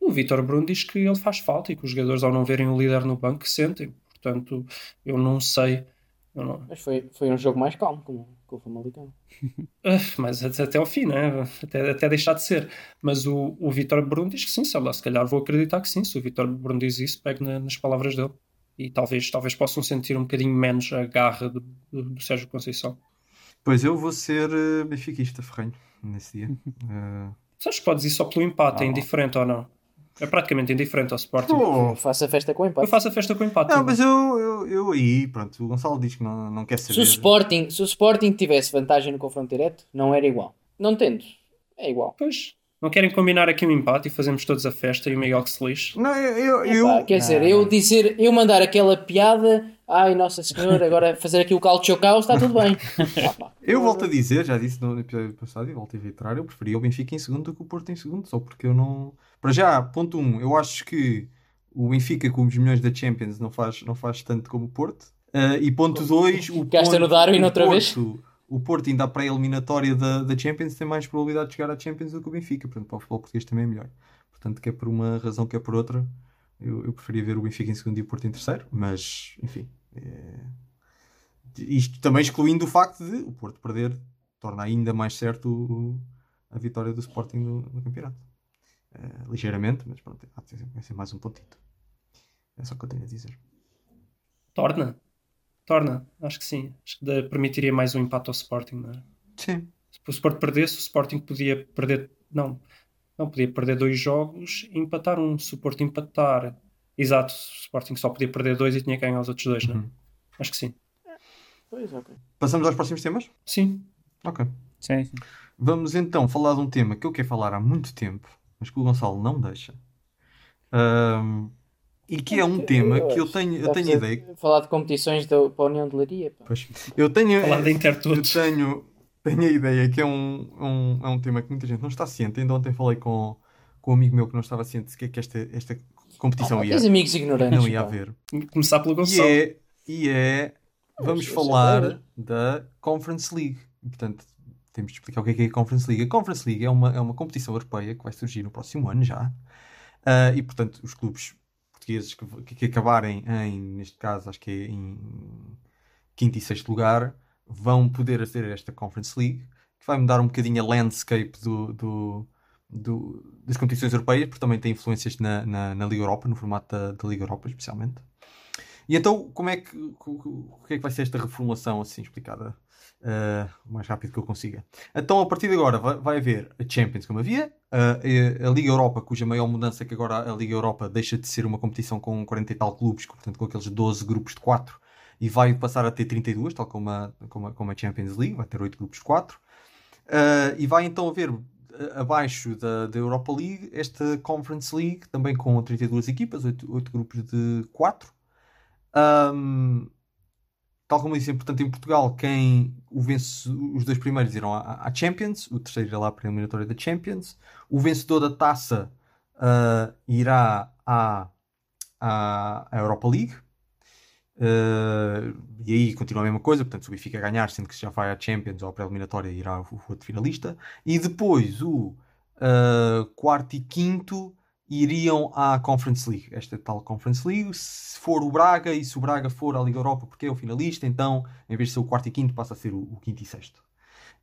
O Vítor Bruno diz que ele faz falta e que os jogadores, ao não verem o líder no banco, sentem. Portanto, eu não sei. Eu não- Mas foi, foi um jogo mais calmo com, com o Famalicão. [LAUGHS] Ah, Mas até até ao fim, né? até, até deixar de ser. Mas o, o Vítor Bruno diz que sim, sei lá, se calhar vou acreditar que sim. Se o Vítor Bruno diz isso, pego na- nas palavras dele. E talvez, talvez possam sentir um bocadinho menos a garra do, do, do Sérgio Conceição. Pois eu vou ser uh, benfiquista, ferrenho, nesse dia. Uh, [LAUGHS] Sabes que podes ir só pelo empate, é indiferente ou não? É praticamente indiferente ao Sporting. Oh. Faça festa com o Eu empate. faço a festa com o empate. Não, mas eu, eu, eu aí, pronto, o Gonçalo diz que não, não quer saber. Se o, Sporting, se o Sporting tivesse vantagem no confronto direto, não era igual. Não tendo, é igual. Pois, não querem combinar aqui um empate e fazemos todos a festa e o Miguel que se lixe? Não, eu, eu, Epá, quer dizer, eu dizer, eu mandar aquela piada, ai Nossa Senhora, agora fazer aqui o caldo de caos, está tudo bem. [LAUGHS] Eu volto a dizer, já disse no episódio passado e volto a reiterar, eu preferia o Benfica em segundo do que o Porto em segundo, só porque eu não. Para já, ponto 1, um, eu acho que o Benfica com os milhões da Champions não faz, não faz tanto como o Porto. Uh, e ponto 2, o Gasta ponto- no Darwin o outra vez? O Porto, ainda à pré-eliminatória da, da Champions, tem mais probabilidade de chegar à Champions do que o Benfica. Portanto, para o futebol português também é melhor. Portanto, quer por uma razão, quer por outra, eu, eu preferia ver o Benfica em segundo e o Porto em terceiro. Mas, enfim. é- Isto também excluindo o facto de o Porto perder torna ainda mais certo a vitória do Sporting no, no campeonato. Eh, ligeiramente, mas pronto, há de ser- vai ser mais um pontito. É só o que eu tenho a dizer. Torna? Torna, acho que sim. Acho que permitiria mais um empate ao Sporting, não é? Sim. Se o Sport perdesse, o Sporting podia perder. Não, não podia perder dois jogos e empatar um. Se o Porto empatar, exato, o Sporting só podia perder dois e tinha que ganhar os outros dois, não é? Uhum. Acho que sim. Pois, ok. Passamos aos próximos temas? Sim. Ok. Sim, sim. Vamos então falar de um tema que eu quero falar há muito tempo, mas que o Gonçalo não deixa. Ahm, e que é um tema que eu tenho, eu tenho ideia. Falar de competições da, para a União de Leiria. eu tenho, Falar da eu tenho, tenho a ideia que é um, um, é um tema que muita gente não está ciente. Ainda ontem falei com, com um amigo meu que não estava ciente de que, é que esta, esta competição Ah, ia, tens amigos ignorantes. não ia pá. haver. Começar pelo E Gonçalo. é, e é vamos falar da Conference League. E, portanto, temos de explicar o que é, que é a Conference League. A Conference League é uma, é uma competição europeia que vai surgir no próximo ano já. Ah, e, portanto, os clubes portugueses que, que- que acabarem em, neste caso, acho que é em quinto e sexto lugar, vão poder aceder a esta Conference League, que vai mudar um bocadinho a landscape do, do- do- das competições europeias, porque também tem influências na, na, na Liga Europa, no formato da, da Liga Europa, especialmente. E então, como é que, o, que é que vai ser esta reformulação assim explicada ah, o mais rápido que eu consiga? Então, a partir de agora, vai, vai haver a Champions, como havia, a, a- Liga Europa, cuja maior mudança é que agora a Liga Europa deixa de ser uma competição com 40 e tal clubes, portanto, com aqueles 12 grupos de 4, e vai passar a ter 32, tal como a, como a, como a Champions League, vai ter 8 grupos de 4. Ah, e vai então haver abaixo da, da Europa League esta Conference League, também com 32 equipas, 8, 8 grupos de 4. Ahm, tal como disse, portanto, em Portugal, quem o vence, os dois primeiros irão à, à Champions, o terceiro irá lá para a eliminatória da Champions. O vencedor da taça ah, irá à, à, à Europa League. Ah, e aí continua a mesma coisa, portanto, se o Benfica ganhar, sendo que já vai à Champions ou à pré-eliminatória, irá o, o outro finalista. E depois o ah, quarto e quinto iriam à Conference League, esta tal Conference League. Se for o Braga e se o Braga for à Liga Europa, porque é o finalista, então em vez de ser o quarto e quinto, passa a ser o, o quinto e sexto.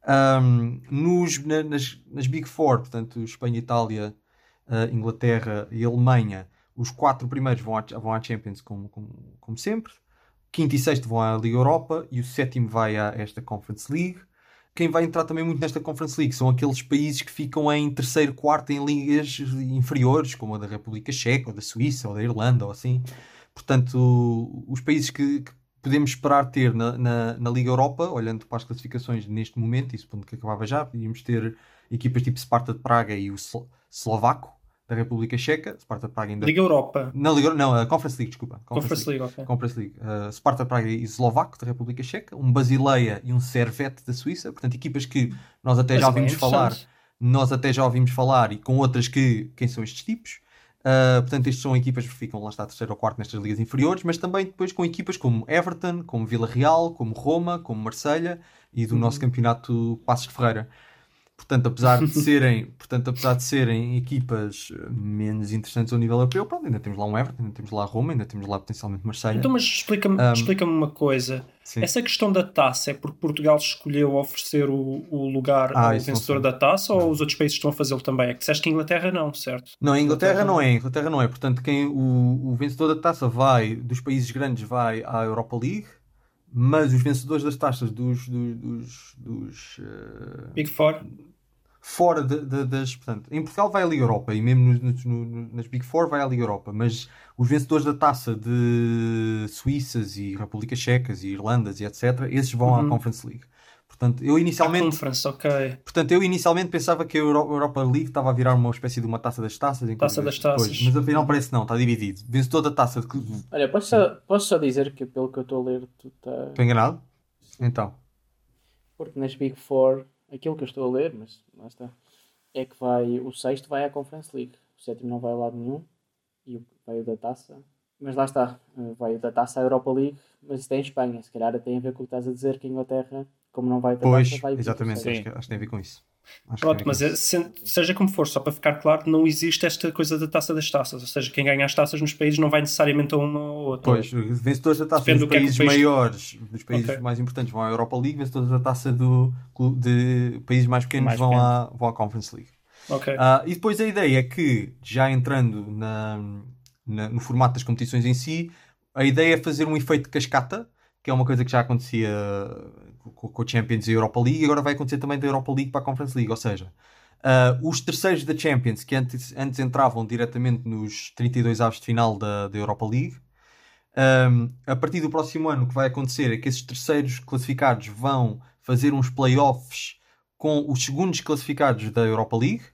Ahm, nos, na- nas, nas Big Four, portanto, Espanha, Itália, ah, Inglaterra e Alemanha, os quatro primeiros vão à, vão à Champions, como, como, como sempre. Quinto e sexto vão à Liga Europa e o sétimo vai a esta Conference League. Quem vai entrar também muito nesta Conference League são aqueles países que ficam em terceiro, quarto em ligas inferiores, como a da República Checa, ou da Suíça, ou da Irlanda, ou assim. Portanto, os países que, que podemos esperar ter na, na, na Liga Europa, olhando para as classificações neste momento, e supondo que acabava já, podíamos ter equipas tipo Sparta de Praga e o Slo- Slovaco, da República Checa. Sparta Praga ainda... Liga Europa. Na Liga, não, a Conference League, desculpa. Conference League, ok. Conference League. Uh, Sparta Praga e Eslovaco da República Checa, um Basileia e um Servette da Suíça, portanto equipas que nós até já Mas bem ouvimos falar, nós até já ouvimos falar e com outras que quem são estes tipos. Uh, portanto, estes são equipas que ficam lá está terceiro ou quarto nestas ligas inferiores, mas também depois com equipas como Everton, como Vila Real, como Roma, como Marselha, e do Uhum. nosso campeonato Passos de Ferreira. Portanto, apesar de serem, [LAUGHS] portanto, apesar de serem equipas eh, menos interessantes ao nível europeu, pronto, ainda temos lá um Everton, ainda temos lá Roma, ainda temos lá potencialmente Marseille. Então, mas explica-me Um, explica uma coisa. Sim. Essa questão da taça é porque Portugal escolheu oferecer o, o lugar Ah, ao não vencedor da taça ou os outros países estão a fazê-lo também? É que disseste que a Inglaterra não, certo? Não, a Inglaterra Inglaterra não é, Inglaterra não é. Portanto, quem, o, o vencedor da taça vai, dos países grandes, vai à Europa League, mas os vencedores das taças dos, dos, dos, dos, eh, Big Four? Fora de- de- das. Portanto, em Portugal vai à Liga Europa e mesmo nos- no- nas Big Four vai à Liga Europa, mas os vencedores da taça de Suíças e Repúblicas Checas e Irlandas e etc., esses vão à Uhum. Conference League. Portanto, eu A inicialmente. Conference, ok. Portanto, eu inicialmente pensava que a Euro- Europa League estava a virar uma espécie de uma taça das taças. Taça das taças. Pois, mas afinal parece que não, está dividido. Vencedor da taça de. Olha, posso só, posso só dizer que pelo que eu estou a ler, tu tá... Estou enganado? Então. Porque nas Big Four, aquilo que eu estou a ler, mas lá está, é que vai, o sexto vai à Conference League, o sétimo não vai a lado nenhum, e o- vai o da taça. Mas lá está, eh, vai o da taça à Europa League, mas isso tem em Espanha. Se calhar tem a ver com o que estás a dizer que a Inglaterra, como não vai da Pois, taça, vai exatamente. para o Acho que, acho que tem a ver com isso. Acho Pronto, a mas é- se- seja como for, só para ficar claro, não existe esta coisa da taça das taças. Ou seja, quem ganha as taças nos países não vai necessariamente a uma ou outra. Pois, vencedores da taça Depende dos é países país- maiores, dos países Ok. mais importantes vão à Europa League, vencedores da taça do, de países mais pequenos Mais vão, à, vão à Conference League. Ok. Ah, e depois a ideia é que, já entrando na, na- no formato das competições em si, a ideia é fazer um efeito de cascata, que é uma coisa que já acontecia com, a Champions e a Europa League, agora vai acontecer também da Europa League para a Conference League. Ou seja, ah, os terceiros da Champions, que antes, antes entravam diretamente nos 32 avos de final da, da Europa League, um, a partir do próximo ano, o que vai acontecer é que esses terceiros classificados vão fazer uns playoffs com os segundos classificados da Europa League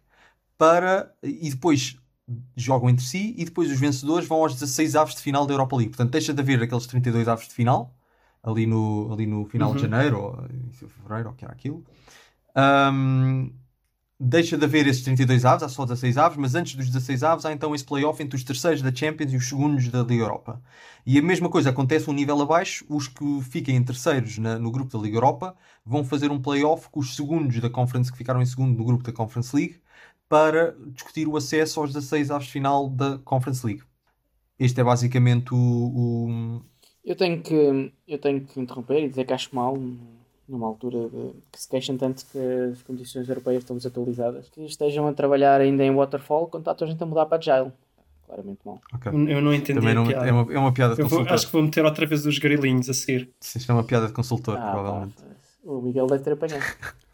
para e depois jogam entre si e depois os vencedores vão aos 16 avos de final da Europa League. Portanto, deixa de haver aqueles 32 avos de final ali no, ali no final de Uhum. janeiro ou início de fevereiro, ou que era aquilo. Um, deixa de haver esses 32 avos, há só 16 avos, mas antes dos 16 avos há então esse playoff entre os terceiros da Champions e os segundos da Liga Europa. E a mesma coisa acontece um nível abaixo, os que fiquem em terceiros na- no grupo da Liga Europa vão fazer um playoff com os segundos da Conference que ficaram em segundo no grupo da Conference League para discutir o acesso aos 16 avos de final da Conference League. Este é basicamente o- o, Eu tenho que, eu tenho que interromper e dizer que acho mal, numa altura de, que se queixam tanto que as competições europeias estão desatualizadas, que estejam a trabalhar ainda em Waterfall quando está toda a gente a mudar para Agile. Claramente mal. Ok. Eu não entendi Também a não, piada. é, uma, é uma piada de vou- consultor. acho que vou meter outra vez os grilinhos a seguir. Isto é uma piada de consultor, Ah, provavelmente. pá, o Miguel deve ter apanhado. [LAUGHS]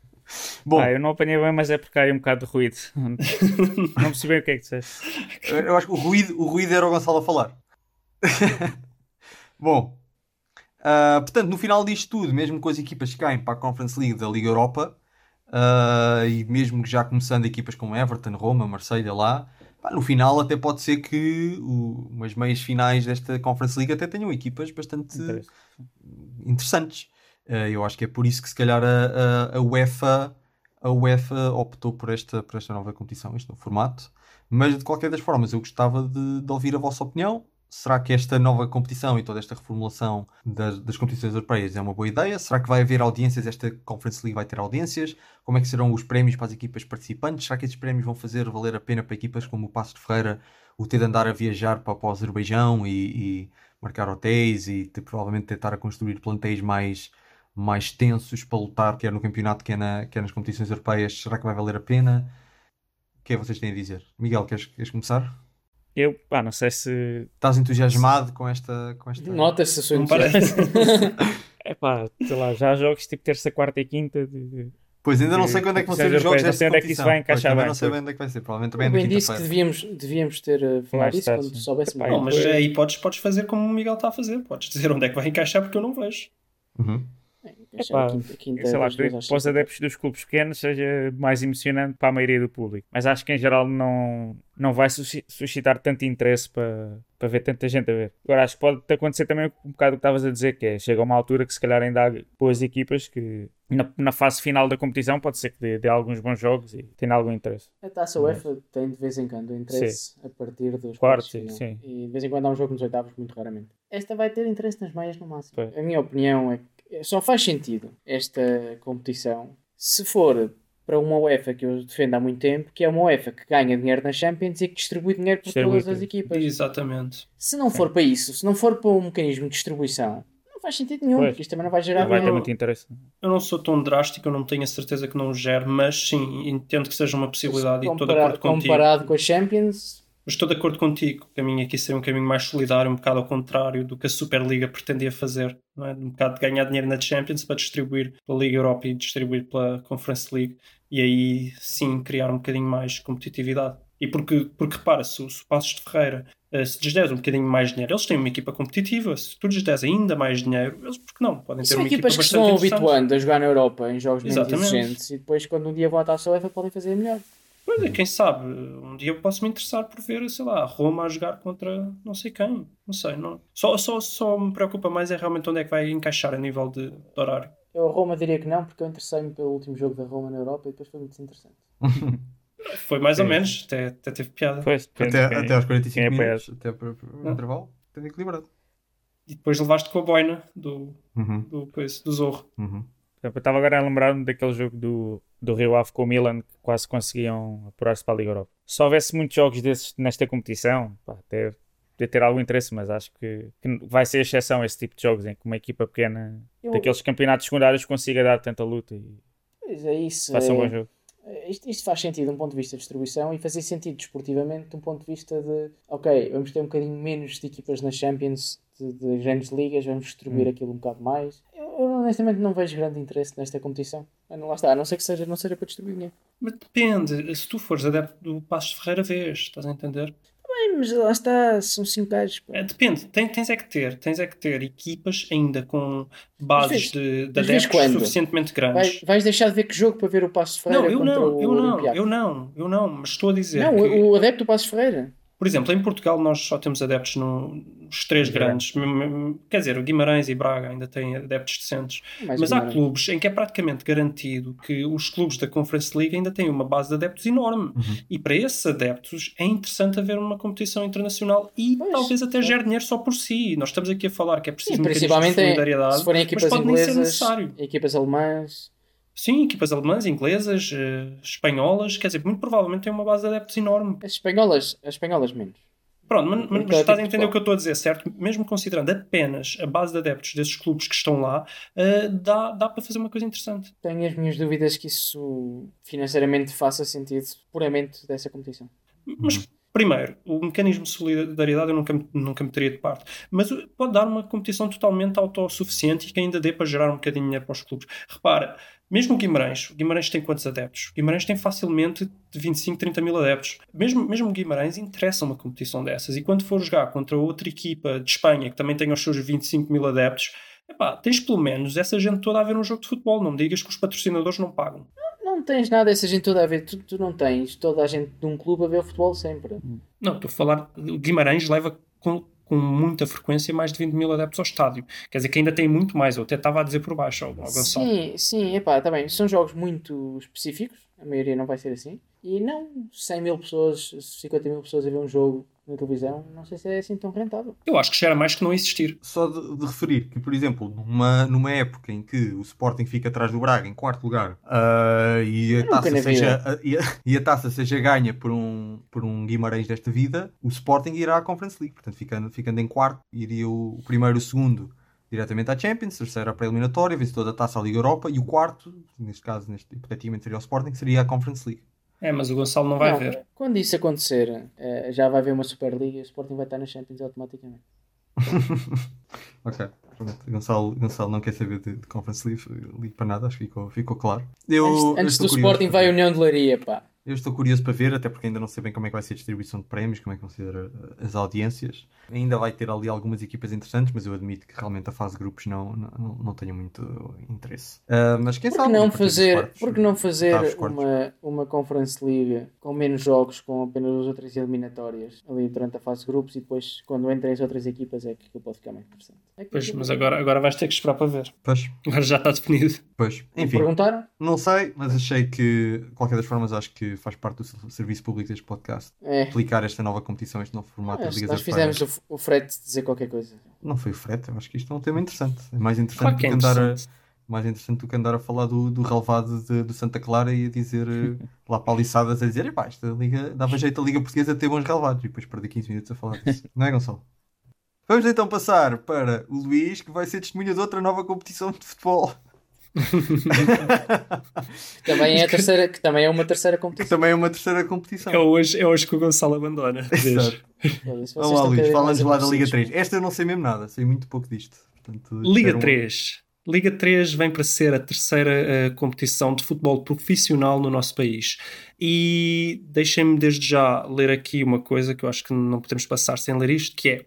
Bom, Ah, eu não apanhei bem, mas é porque há aí um bocado de ruído. [LAUGHS] não percebi o que é que disseste. Eu acho que o ruído, o ruído era o Gonçalo a falar. [LAUGHS] Bom, ah, portanto, no final disto tudo, mesmo com as equipas que caem para a Conference League da Liga Europa, ah, e mesmo já começando equipas como Everton, Roma, Marselha lá, pá, no final até pode ser que o, umas meias finais desta Conference League até tenham equipas bastante interessantes. Eh, eu acho que é por isso que se calhar a, a, a UEFA a UEFA optou por esta, por esta nova competição, este novo formato. Mas de qualquer das formas, eu gostava de, de ouvir a vossa opinião. Será que esta nova competição e toda esta reformulação das, das competições europeias é uma boa ideia? Será que vai haver audiências? Esta Conference League vai ter audiências? Como é que serão os prémios para as equipas participantes? Será que esses prémios vão fazer valer a pena para equipas como o Passo de Ferreira o ter de andar a viajar para, para o Azerbaijão e, e marcar hotéis e ter, provavelmente tentar construir plantéis mais, mais tensos para lutar, quer no campeonato, quer, na, quer nas competições europeias? Será que vai valer a pena? O que é que vocês têm a dizer? Miguel, queres, queres começar? Eu, pá, não sei se. Estás entusiasmado com esta. Com esta... Nota-se a sua entusiasmo. É pá, sei lá, já há jogos tipo terça, quarta e quinta. De... Pois ainda não sei quando é que vão ser os jogos não desta sei onde é que isso vai. Pois, encaixar também bem, não sei bem onde é que vai ser. Provavelmente Eu também é bem disse que devíamos, devíamos ter uh, falado tarde, quando soubéssemos. Não, mas aí podes, podes fazer como o Miguel está a fazer. Podes [LAUGHS] dizer onde é que vai encaixar porque eu não vejo. Uhum. Epá, que quinta- quinta sei lá, que para os adeptos dos clubes pequenos seja mais emocionante para a maioria do público. Mas acho que em geral não, não vai susci- suscitar tanto interesse para, para ver tanta gente a ver. Agora acho que pode acontecer também um bocado o que estavas a dizer, que é chega a uma altura que se calhar ainda há boas equipas que na, na fase final da competição pode ser que dê, dê alguns bons jogos e tenha algum interesse. A taça UEFA tem de vez em quando interesse a partir dos Quartos, sim. E de vez em quando há um jogo nos oitavos, muito raramente. Esta vai ter interesse nas meias no máximo. Pois. A minha opinião é que só faz sentido esta competição se for para uma UEFA que eu defendo há muito tempo, que é uma UEFA que ganha dinheiro na Champions e que distribui dinheiro por Distribui todas as equipas. Exatamente. Se não for para isso, se não for para um mecanismo de distribuição, não faz sentido nenhum, Pois. porque isto também não vai gerar Não vai ter dinheiro. muito interesse. Eu não sou tão drástico, eu não tenho a certeza que não gere, mas sim, entendo que seja uma possibilidade e estou de acordo contigo. comparado com a Champions, Mas estou de acordo contigo. O caminho aqui seria um caminho mais solidário, um bocado ao contrário do que a Superliga pretendia fazer. Não é? Um bocado de ganhar dinheiro na Champions para distribuir pela Liga Europa e distribuir pela Conference League. E aí sim criar um bocadinho mais competitividade. E porque, porque repara, se, o- se o Passos de Ferreira eh, se lhes um bocadinho mais dinheiro, eles têm uma equipa competitiva. Se tu lhes ainda mais dinheiro, eles, porque não? Podem ter são uma equipa equipas que se bastante vão interessante. habituando a jogar na Europa em jogos menos exigentes e depois, quando um dia vão à taça UEFA, podem fazer melhor. Pois é, quem sabe, um dia eu posso me interessar por ver, sei lá, a Roma a jogar contra não sei quem. Não sei, não. Só, só, só me preocupa mais é realmente onde é que vai encaixar a nível de, de horário. Eu a Roma diria que não, porque eu interessei-me pelo último jogo da Roma na Europa e depois foi muito interessante. [LAUGHS] Foi mais ou menos, até, até teve piada. Pois, depende Até, quem- até aos quem 45 apoias. minutos, até para, para o intervalo, tem equilibrado. E depois levaste com a boina do, Uhum, do, coisa, do Zorro. uhum. Eu estava agora a lembrar-me daquele jogo do, do Rio Ave com o Milan que quase conseguiam apurar-se para a Liga Europa. Se houvesse muitos jogos desses nesta competição, pá, até podia ter algum interesse, mas acho que, que vai ser exceção esse tipo de jogos em que uma equipa pequena Eu- daqueles campeonatos secundários consiga dar tanta luta e Pois é isso. faça um bom é- jogo. Isto, isto faz sentido de um ponto de vista de distribuição e fazia sentido desportivamente de um ponto de vista de ok, vamos ter um bocadinho menos de equipas nas Champions de, de grandes ligas, vamos distribuir aquilo um bocado mais. Honestamente não vejo grande interesse nesta competição. Ah, Lá está, a não ser que seja, não seja para distribuir dinheiro. Mas depende, se tu fores adepto do Passos Ferreira, vês, estás a entender? Bem, mas lá está, são 5 gajos. É, depende, Tem- tens é que ter, tens é que ter equipas ainda com bases de, de adeptos suficientemente Vai- grandes. vais deixar de ver que jogo para ver o Passo de Ferreira Não, eu não, eu não, eu não, eu não, mas estou a dizer Não, que... o, adepto do Passo de Ferreira. Por exemplo, em Portugal nós só temos adeptos no- nos três grandes. M- m- Quer dizer, o Guimarães e Braga ainda têm adeptos decentes. Mais Mas há Guimarães. clubes em que é praticamente garantido que os clubes da Conference League ainda têm uma base de adeptos enorme. E para esses adeptos é interessante haver uma competição internacional e Pois, talvez até gere dinheiro só por si. Nós estamos aqui a falar que é preciso Sim, um de principalmente em- solidariedade, se forem ser inglesas, necessário. equipas alemãs. Sim, equipas alemãs, inglesas, eh, espanholas, quer dizer, muito provavelmente têm uma base de adeptos enorme. As espanholas, as espanholas menos. Pronto, mas, mas- mas é estás a tipo entender o que eu estou a dizer, certo? Mesmo considerando apenas a base de adeptos desses clubes que estão lá, eh, dá, dá para fazer uma coisa interessante. Tenho as minhas dúvidas que isso financeiramente faça sentido puramente dessa competição. Mas, primeiro, o mecanismo de solidariedade eu nunca, me- nunca me teria de parte. Mas uh, pode dar uma competição totalmente autossuficiente e que ainda dê para gerar um bocadinho de dinheiro para os clubes. Repara, mesmo o Guimarães, o Guimarães tem quantos adeptos? O Guimarães tem facilmente de 25, 30 mil adeptos. Mesmo, mesmo o Guimarães interessa uma competição dessas. E quando for jogar contra outra equipa de Espanha que também tem os seus 25 mil adeptos, epá, tens pelo menos essa gente toda a ver um jogo de futebol. Não me digas que os patrocinadores não pagam. Não tens nada dessa gente toda a ver. Tu, tu não tens toda a gente de um clube a ver o futebol sempre. Não, estou a falar. O Guimarães leva com, com muita frequência mais de 20 mil adeptos ao estádio. Quer dizer que ainda tem muito mais. Eu até estava a dizer por baixo ao, ao. Sim, sim, epá, também. São jogos muito específicos. A maioria não vai ser assim. E não 100 mil pessoas, 50 mil pessoas a ver um jogo na televisão, não sei se é assim tão rentável. Eu acho que já era mais que não existir. Só de, de referir que, por exemplo, numa, numa época em que o Sporting fica atrás do Braga em quarto lugar ah, e, a taça seja, a- e, a, e a taça seja ganha por um, por um Guimarães desta vida, o Sporting irá à Conference League. Portanto, ficando, ficando em quarto, iria o, o primeiro e o segundo diretamente à Champions, terceiro à pré-eliminatória, vencedor da taça à Liga Europa e o quarto, neste caso, neste, hipoteticamente seria o Sporting, seria a Conference League. É, mas o Gonçalo não vai Não, ver. Quando isso acontecer, eh, já vai haver uma Superliga e o Sporting vai estar na Champions automaticamente. [LAUGHS] Ok, pronto. Gonçalo, Gonçalo não quer saber de, de Conference League, League para nada, acho que ficou, ficou claro. Eu, antes eu antes do Sporting vai a. União de Leiria, pá. Eu estou curioso para ver, até porque ainda não sei bem como é que vai ser a distribuição de prémios, como é que vão ser uh, as audiências. Ainda vai ter ali algumas equipas interessantes, mas eu admito que realmente a fase de grupos não, não, não tenho muito interesse. Uh, mas quem Por que sabe? não fazer, quartos, por que não fazer uma, uma Conference League com menos jogos, com apenas duas ou três eliminatórias ali durante a fase de grupos e depois quando entrem as outras equipas é que aquilo pode ficar mais interessante. É Pois, mas agora, agora vais ter que esperar para ver. Pois, Agora já está definido. pois. Enfim, Perguntaram? não sei, mas achei que, de qualquer das formas, acho que que faz parte do serviço público deste podcast, É. aplicar esta nova competição, este novo formato É, das ligas nós fizemos o, o frete dizer qualquer coisa. Não foi o frete, eu acho que isto é um tema interessante. É mais interessante, Claro que do, é que andar a, interessante. mais interessante do que andar a falar do, do relevado de, do Santa Clara e a dizer eh, [LAUGHS] lá paliçadas a dizer epá, esta liga dava jeito a Liga Portuguesa a ter bons relevados e depois perder 15 minutos a falar disso. Não é, Gonçalo? Vamos então passar para o Luís, que vai ser testemunha de outra nova competição de futebol. Que [LAUGHS] também é, a terceira, que também é uma terceira Que competição. também é uma terceira competição. É hoje, é hoje que o Gonçalo abandona. [LAUGHS] Exato. Vocês Vamos lá, Luís, fala-nos lá da Liga aborrecidos 3. comigo. Esta eu não sei mesmo nada, sei muito pouco disto. Portanto, Liga um- 3. Liga 3 vem para ser a terceira eh, competição de futebol profissional no nosso país. E deixem-me desde já ler aqui uma coisa que eu acho que não podemos passar sem ler isto, que é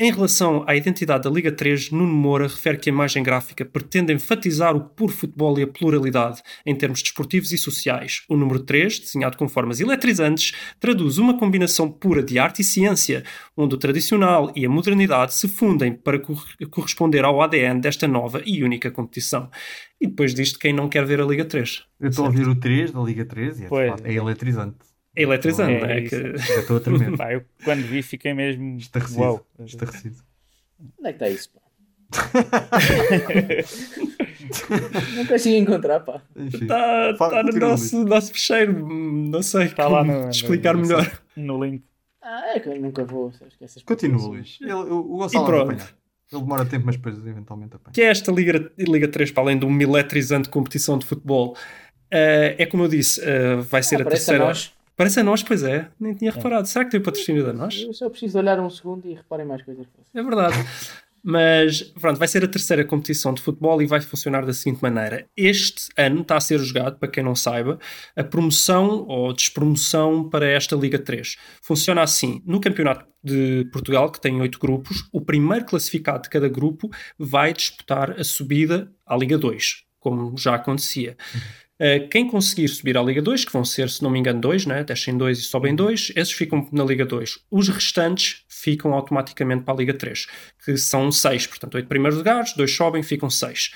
em relação à identidade da Liga 3, Nuno Moura refere que a imagem gráfica pretende enfatizar o puro futebol e a pluralidade em termos desportivos e sociais. O número 3, desenhado com formas eletrizantes, traduz uma combinação pura de arte e ciência, onde o tradicional e a modernidade se fundem para cor- corresponder ao ADN desta nova e única competição. E depois disto, quem não quer ver a Liga 3? Eu estou a ouvir o 3 da Liga 3 e é, Pois. é eletrizante. É eletrizante, É não é? Que- [LAUGHS] Já estou a tremer. Pá, eu quando vi fiquei mesmo. Estarrecido. Uau. Estarrecido. Onde é que está isso, pá? [LAUGHS] não consigo encontrar, pá. Está Fala- tá no nosso, nosso fecheiro, não sei Está como lá no, explicar no, melhor. No link. Ah, é que eu nunca vou. Continua, Luís. E pronto. Ele demora tempo, mas depois eventualmente apanha. que é esta Liga, Liga 3, para além de uma eletrizante competição de futebol, eh, é como eu disse, eh, vai ser Ah, a parece a terceira. nós. Parece a nós, pois é, nem tinha reparado. Será que tem o patrocínio da nós? Eu só preciso olhar um segundo e reparem mais coisas. É verdade. Mas pronto, vai ser a terceira competição de futebol e vai funcionar da seguinte maneira: este ano está a ser jogado, para quem não saiba, a promoção ou despromoção para esta Liga 3. Funciona assim: no Campeonato de Portugal, que tem oito grupos, o primeiro classificado de cada grupo vai disputar a subida à Liga 2, como já acontecia. Uh, quem conseguir subir à Liga 2, que vão ser, se não me engano, dois, né? descem dois e sobem dois, esses ficam na Liga 2. Os restantes ficam automaticamente para a Liga 3, que são seis, portanto, oito primeiros lugares, dois sobem, ficam seis.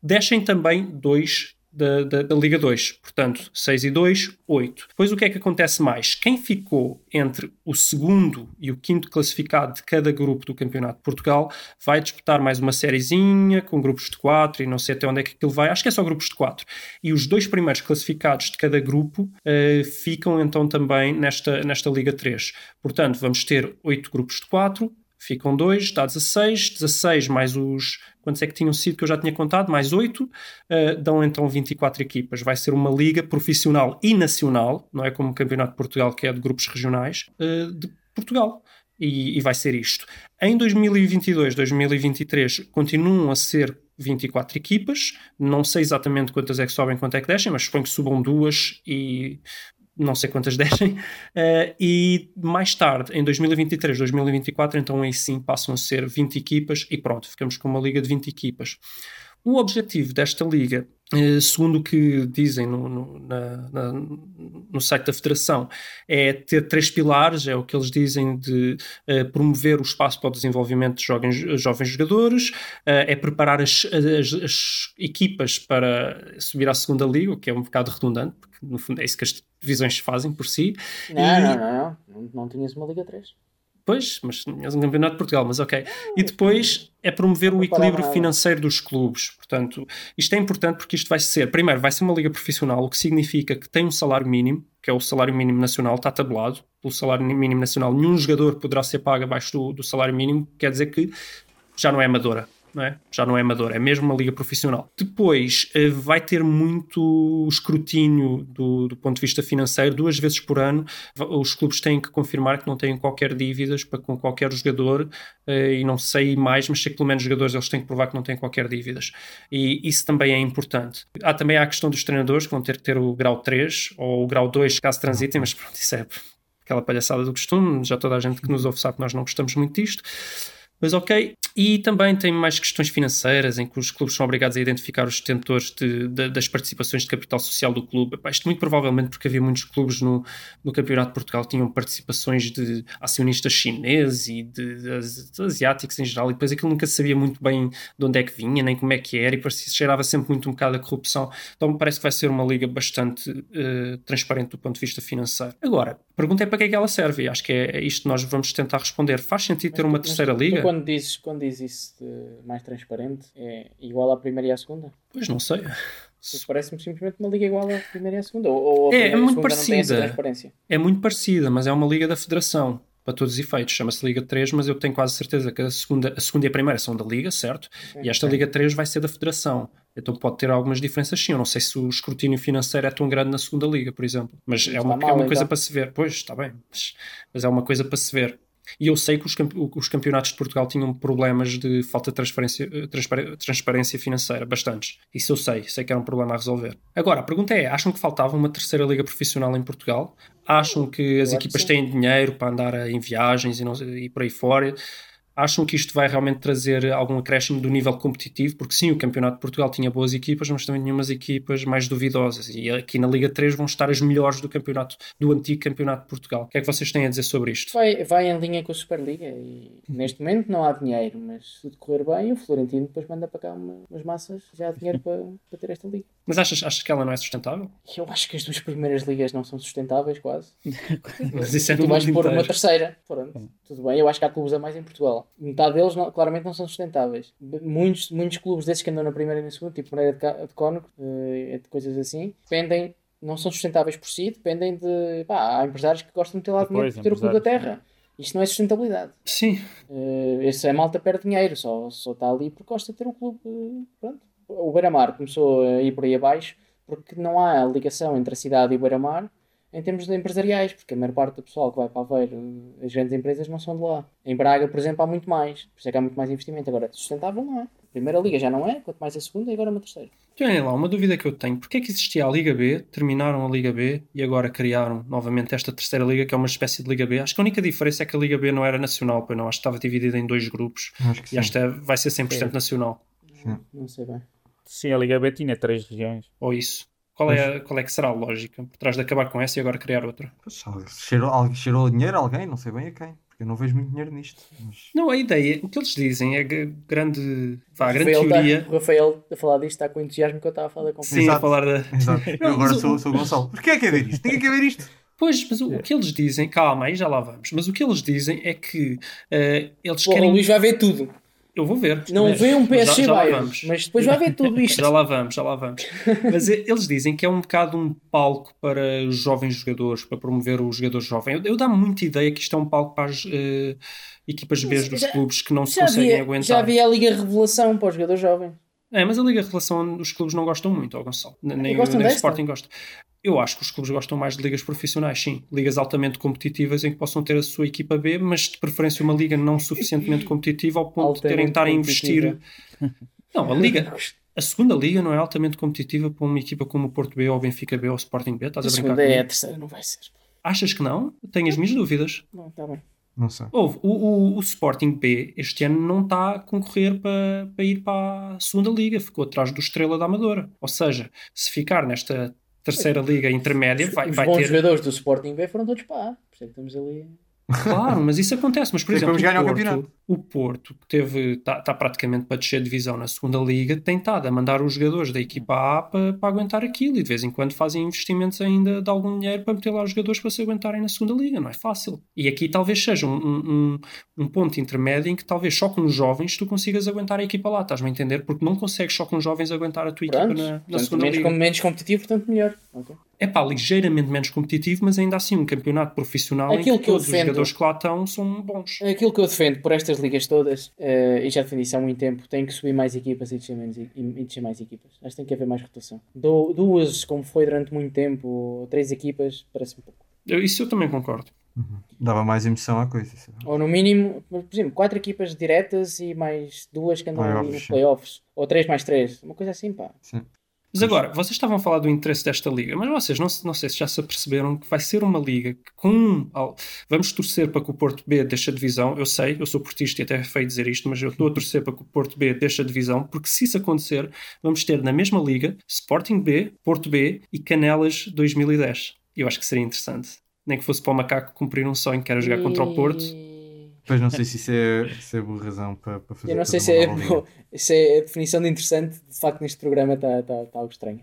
Descem também dois da, da, da Liga 2, portanto, 6 e 2, 8. Depois o que é que acontece mais? Quem ficou entre o segundo e o quinto classificado de cada grupo do Campeonato de Portugal vai disputar mais uma sériezinha com grupos de 4 e não sei até onde é que aquilo vai, acho que é só grupos de 4. E os dois primeiros classificados de cada grupo uh, ficam então também nesta, nesta Liga 3. Portanto, vamos ter 8 grupos de 4, ficam 2, dá 16, 16 mais os. Quantos é que tinham sido que eu já tinha contado? Mais 8, uh, dão então 24 equipas. Vai ser uma liga profissional e nacional, não é como o Campeonato de Portugal, que é de grupos regionais, uh, de Portugal. E, e vai ser isto. Em 2022, 2023, continuam a ser 24 equipas. Não sei exatamente quantas é que sobem, quanto é que descem, mas suponho que subam duas e não sei quantas [LAUGHS] descem, uh, e mais tarde, em 2023, 2024, então aí sim passam a ser 20 equipas e pronto, ficamos com uma liga de 20 equipas. O objetivo desta liga, uh, segundo o que dizem no, no, na, na, no site da Federação, é ter três pilares, é o que eles dizem de uh, promover o espaço para o desenvolvimento de jovens, jovens jogadores, é preparar as, as, as equipas para subir à segunda liga, o que é um bocado redundante, porque no fundo é isso que as divisões fazem por si. Não, e... não, não, não, não, não tinhas uma Liga 3. Pois, mas tinhas um campeonato de Portugal, mas ok. E depois é promover o equilíbrio financeiro dos clubes. Portanto, isto é importante porque isto vai ser, primeiro, vai ser uma liga profissional, o que significa que tem um salário mínimo, que é o salário mínimo nacional, está tabulado pelo salário mínimo nacional. Nenhum jogador poderá ser pago abaixo do, do salário mínimo, quer dizer que já não é amadora. Não é? Já não é amador, é mesmo uma liga profissional. Depois uh, vai ter muito escrutínio do, do, ponto de vista financeiro, duas vezes por ano. Os clubes têm que confirmar que não têm qualquer dívidas para com qualquer jogador, uh, e não sei mais, mas sei que pelo menos os jogadores eles têm que provar que não têm qualquer dívidas. E isso também é importante. Há também a questão dos treinadores que vão ter que ter o grau 3 ou o grau 2 caso transitem, mas pronto, isso é aquela palhaçada do costume. Já toda a gente que nos ouve sabe que nós não gostamos muito disto. Mas ok. E também tem mais questões financeiras, em que os clubes são obrigados a identificar os detentores de, de, das participações de capital social do clube. Epá, isto muito provavelmente porque havia muitos clubes no, no Campeonato de Portugal que tinham participações de acionistas chineses e de, de, asiáticos em geral, e depois aquilo nunca se sabia muito bem de onde é que vinha, nem como é que era, e parecia, cheirava sempre muito um bocado a corrupção. Então me parece que vai ser uma liga bastante uh, transparente do ponto de vista financeiro. Agora, a pergunta é para que é que ela serve, e acho que é, é isto que nós vamos tentar responder. Faz sentido ter uma terceira liga? Quando dizes, quando dizes isso de mais transparente, é igual à primeira e à segunda? Pois não sei. Parece-me simplesmente uma liga igual à primeira e à segunda. Ou, ou É, primeira é muito parecida. transparência. É muito parecida, mas é uma liga da Federação, para todos os efeitos. Chama-se Liga 3, mas eu tenho quase certeza que a segunda, a segunda e a primeira são da Liga, certo? E esta Liga 3 vai ser da Federação. Então pode ter algumas diferenças sim. Eu não sei se o escrutínio financeiro é tão grande na segunda Liga, por exemplo. Mas é uma, é mal, uma coisa então. para se ver. Pois, está bem. Mas, mas é uma coisa para se ver. E eu sei que os, campe- os campeonatos de Portugal tinham problemas de falta de transferência, eh, transpar- transparência financeira, bastantes. Isso eu sei, sei que era um problema a resolver. Agora, a pergunta é: acham que faltava uma terceira liga profissional em Portugal? Acham que as Eu equipas têm dinheiro para andar em viagens e, não- e por aí fora? Acham que isto vai realmente trazer algum acréscimo do nível competitivo? Porque sim, o Campeonato de Portugal tinha boas equipas, mas também tinha umas equipas mais duvidosas. E aqui na Liga 3 vão estar as melhores do campeonato, do antigo Campeonato de Portugal. O que é que vocês têm a dizer sobre isto? Vai, vai em linha com a Superliga e neste momento não há dinheiro, mas se tudo correr bem, o Florentino depois manda para cá uma- umas massas, já há dinheiro para, para ter esta liga. Mas achas, achas que ela não é sustentável? Eu acho que as duas primeiras ligas não são sustentáveis, quase. [LAUGHS] Mas isso é tu vais pôr uma terceira. Pronto, tudo bem. Eu acho que há clubes a mais em Portugal. Metade deles não- claramente não são sustentáveis. Muitos, muitos clubes desses que andam na primeira e na segunda, tipo Moreira de, de Cónigo, eh, de coisas assim, dependem, não são sustentáveis por si, dependem de. Pá, há empresários que gostam de ter lá dinheiro por ter o clube da terra. Isto não é sustentabilidade. Sim, Uh, esse é malta perde dinheiro, só, só está ali porque gosta de ter um clube. Pronto. O Beira-Mar começou a ir por aí abaixo porque não há ligação entre a cidade e o Beira-Mar em termos de empresariais, porque a maior parte do pessoal que vai para Aveiro, uh, as grandes empresas não são de lá. Em Braga, por exemplo, há muito mais, por isso é que há muito mais investimento. Agora, sustentável não é. A primeira liga já não é, quanto mais a segunda e agora uma terceira. Olhem lá, uma dúvida que eu tenho. Porquê é que existia a Liga B, terminaram a Liga B e agora criaram novamente esta terceira Liga, que é uma espécie de Liga B? Acho que a única diferença é que a Liga B não era nacional, pois não. Acho que estava dividida em dois grupos Acho que e sim. acho que é- vai ser 100% nacional. Não sei bem. Sim, a Liga B tinha três regiões. Ou isso. Qual é, a- qual é que será a lógica por trás de acabar com essa e agora criar outra? Pois, cheirou, cheirou dinheiro a alguém, não sei bem a quem. Porque eu não vejo muito dinheiro nisto. Mas... Não, a ideia, o que eles dizem é que grande, vá, a grande Rafael teoria. Tá, o Rafael a falar disto está com o entusiasmo que eu estava a falar com Sim, a Exato. falar da. Exato. [LAUGHS] Eu agora sou, sou o Gonçalo. Porquê é que é ver isto? Ninguém quer ver isto. Pois, mas o, o que eles dizem, calma, aí já lá vamos, mas o que eles dizem é que eh, eles Porra, querem. o Luís vai ver tudo. Eu vou ver. Não vê um PSG já, já Bayern, mas depois vai ver tudo isto. Já lá vamos, já lá vamos. [LAUGHS] Mas e- eles dizem que é um bocado um palco para os jovens jogadores, para promover o jogador jovem. Eu, eu dá-me muita ideia que isto é um palco para as eh, equipas B dos já- clubes que não se conseguem havia, aguentar. já havia a Liga Revelação para os jogadores jovens. É, mas a Liga Relação os clubes não gostam muito, ó Gonçalo. Nem, nem, o? Sporting gosta. Eu acho que os clubes gostam mais de ligas profissionais, sim. Ligas altamente competitivas em que possam ter a sua equipa B, mas de preferência uma liga não suficientemente competitiva ao ponto de terem de estar a investir. Não, a liga. [LAUGHS] A segunda liga não é altamente competitiva para uma equipa como o Porto B ou o Benfica B ou o Sporting B. Estás A a brincar segunda é a terceira, não vai ser. Achas que não? Tenho as minhas dúvidas. Não, está bem. Não sei. Houve, o, o, o Sporting B este ano não está a concorrer para, para ir para a segunda liga, ficou atrás do Estrela da Amadora. Ou seja, se ficar nesta terceira liga intermédia, vai, Os vai bons ter. jogadores do Sporting B foram todos para A. Por isso é que estamos ali. Claro, mas isso acontece. Mas, por exemplo, o Porto, o Porto, que teve, está tá praticamente para descer divisão na segunda liga, tem estado a mandar os jogadores da equipa A para, para aguentar aquilo e de vez em quando fazem investimentos ainda de algum dinheiro para meter lá os jogadores para se aguentarem na segunda liga. Não é fácil. E aqui talvez seja um, um, um- ponto intermédio em que talvez só com os jovens tu consigas aguentar a equipa lá. Estás-me a entender? Porque não consegues só com os jovens aguentar a tua equipa Pronto. na, na Portanto, segunda menos, liga. com- menos competitivo, portanto melhor. Ok. É pá, ligeiramente menos competitivo, mas ainda assim um campeonato profissional Aquilo em que, que eu todos os defendo- jogadores que lá estão são bons. Aquilo que eu defendo por estas ligas todas, eh, e já defendi isso há muito tempo, tem que subir mais equipas e descer, menos, e, e descer mais equipas. Acho que tem que haver mais rotação. Du- duas, como foi durante muito tempo, ou três equipas, parece-me pouco. Eu- isso eu também concordo. Dava mais emoção à coisa. isso é. Ou no mínimo, por exemplo, quatro equipas diretas e mais duas que andam ali nos Playoffs, sim. playoffs. Ou três mais três. Uma coisa assim, pá. Sim. Mas agora, vocês estavam a falar do interesse desta liga, mas vocês não, não sei se já se aperceberam que vai ser uma liga que com. Vamos torcer para que o Porto B deixe a divisão. Eu sei, eu sou portista e até é feio dizer isto, mas eu estou a torcer para que o Porto B deixe a divisão, porque se isso acontecer, vamos ter na mesma liga Sporting B, Porto B e Canelas 2010. Eu acho que seria interessante. Nem que fosse para o macaco cumprir um sonho que era jogar contra o Porto. Depois não sei se isso é, se é boa razão para, para fazer Eu não sei se é, nova liga. bo- [LAUGHS] se é a definição de interessante. De facto, neste programa está tá, tá algo estranho.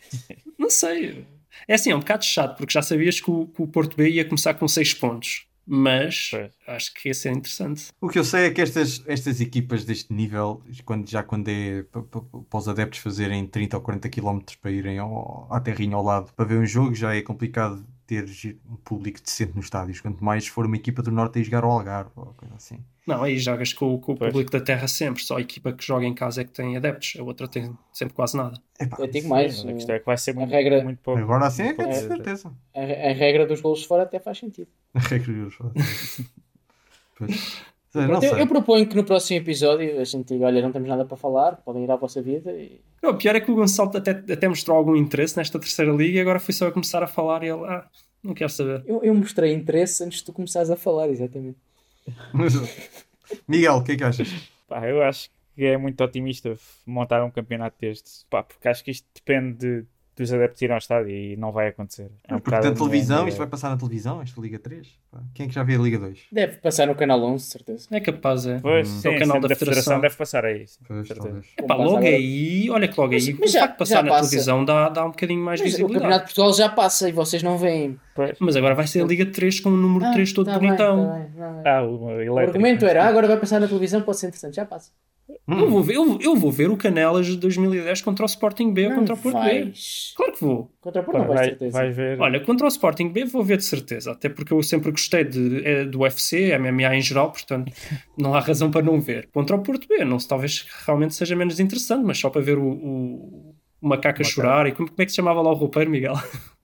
[LAUGHS] Não sei. É assim, é um bocado chato, porque já sabias que o, que o Porto B ia começar com 6 pontos. Mas Pois. acho que ia ser interessante. O que eu sei é que estas, estas equipas deste nível, quando, já quando é pa- pa- para os adeptos fazerem 30 ou 40 km para irem ao, à terrinha ao lado para ver um jogo, já é complicado ter um público decente nos estádios. Quanto mais for uma equipa do Norte a ir jogar ao Algarve ou coisa assim. Não, aí jogas com, com o Pois. público da terra sempre. Só a equipa que joga em casa é que tem adeptos. A outra tem sempre quase nada. Epá, Eu digo mais. A questão é que vai ser A muito, regra- muito pouco. agora assim é que é de certeza. A, a regra dos golos de fora até faz sentido. [LAUGHS] A regra dos Pois. [LAUGHS] Não eu, eu proponho que no próximo episódio a gente diga: olha, não temos nada para falar, podem ir à vossa vida. E... Não, o pior é que o Gonçalo até, até mostrou algum interesse nesta terceira liga e agora foi só a começar a falar e ele, ah, não quero saber. Eu, eu mostrei interesse antes de tu começares a falar, exatamente. [LAUGHS] Miguel, o que é que achas? Pá, eu acho que é muito otimista montar um campeonato destes. Pá, porque acho que isto depende de- dos adeptos irem ao estádio e não vai acontecer. É um Porque bocado tem a minha televisão, isto vai passar na televisão, esta Liga 3. Pá, Quem é que já vê a Liga 2? Deve passar no canal 11, de certeza. É capaz, é. Pois, Hum. sim, É o canal sim, da da, Federação. Federação deve passar aí. sim, Pois, talvez. Epá, logo agora. aí, olha que logo aí, Mas- mas o já- de passar já na passa. televisão dá, dá um bocadinho mais Mas o visibilidade. Campeonato de Portugal já passa e vocês não veem. Pois. Mas agora vai ser a Liga 3 com o número 3 todo tá bem, bonitão. tá bem, tá bem. Ah, o, O argumento era: ah, agora vai passar na televisão, pode ser interessante, já passa. Eu, vou ver, eu, eu vou ver o Canelas de 2010 contra o Sporting B ou contra o Porto B. vais. Claro que vou. Contra o Porto Pá, não vais, vai, certeza. vai ver. Olha, contra o Sporting B vou ver de certeza, até porque eu sempre gostei de, é, do UFC, MMA em geral, portanto não há razão para não ver. Contra o Porto B, não se talvez realmente seja menos interessante, mas só para ver o, o, o macaco a chorar e como, como é que se chamava lá o roupeiro, Miguel? [LAUGHS]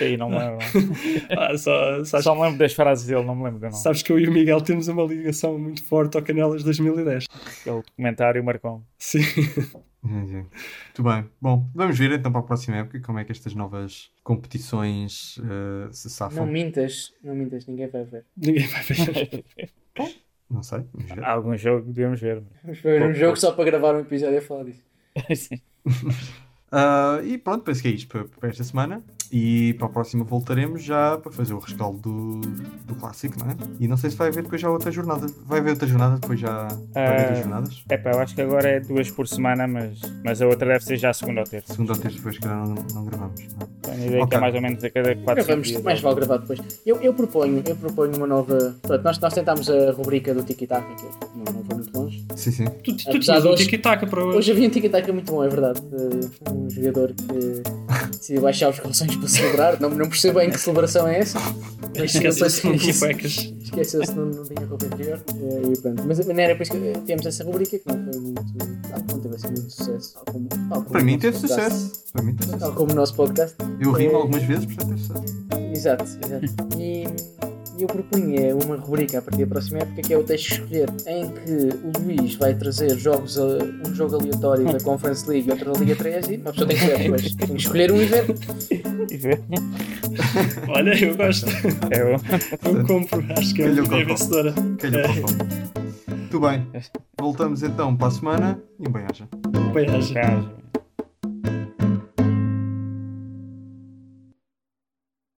Aí não me lembro. [LAUGHS] Ah, só, sabes, Só me lembro das frases dele, não me lembro do nome. sabes que eu e o Miguel temos uma ligação muito forte ao Canelas 2010. Aquele documentário marcou-me. Sim. Muito bem. Bom, vamos ver então para a próxima época como é que estas novas competições eh, se Não safam. mintas, não mintas, ninguém vai ver. Ninguém vai ver. Não, sei. Vamos ver. Algum jogo devemos ver. Vamos ver um jogo pouco. só para gravar um episódio a falar disso. [LAUGHS] Sim. [LAUGHS] Ah, e pronto, penso que é isto para, para esta semana. E para a próxima voltaremos já para fazer o rescaldo do, do clássico, não é? E não sei se vai haver depois já outra jornada. Vai haver outra jornada depois já. Vai haver Ah, duas jornadas? É pá, eu acho que agora é duas por semana, mas, mas a outra deve ser já a segunda ou terça. Segunda ou terça depois, que não, não gravamos. Não. Tenho a ideia que Ok. é mais ou menos a cada quatro Gravamos, dias. mais vale gravar depois. Eu, eu proponho, eu proponho uma nova. Pronto, nós, nós tentámos a rubrica do Tiki Taka, que não, não foi muito longe. Sim, sim. Tu, tu tinhas de um hoje- tiki-taka para hoje. Hoje havia um Tiki Taka muito bom, é verdade. Uh, um jogador que decidiu baixar os calções para celebrar. Não, não percebo bem que celebração é essa. Mas não tinha cuecas. Esqueceu-se, não, não tinha roupa interior. Eh, e pronto. Mas não era por isso que eh, temos essa rubrica que não foi muito. ah, Não teve assim muito sucesso. Tal como, tal como Para mim teve podcast. sucesso. Para mim teve Tal sucesso. como o nosso podcast. Eu ri É. algumas vezes, portanto teve sucesso. Exato, exato. E eu propunha uma rubrica a partir da próxima época que é o Teste de Escolher, em que o Luís vai trazer jogos, a- um jogo aleatório da Conference League e outro da Liga 3 e uma pessoa tem que ver depois. Tem que escolher um e ver. E ver. Olha, eu gosto. É o- Eu compro. Acho que é uma vencedora. Calhou para o fome. Muito bem. Voltamos então para a semana e um bem-aja. Bem, acho. Gajo.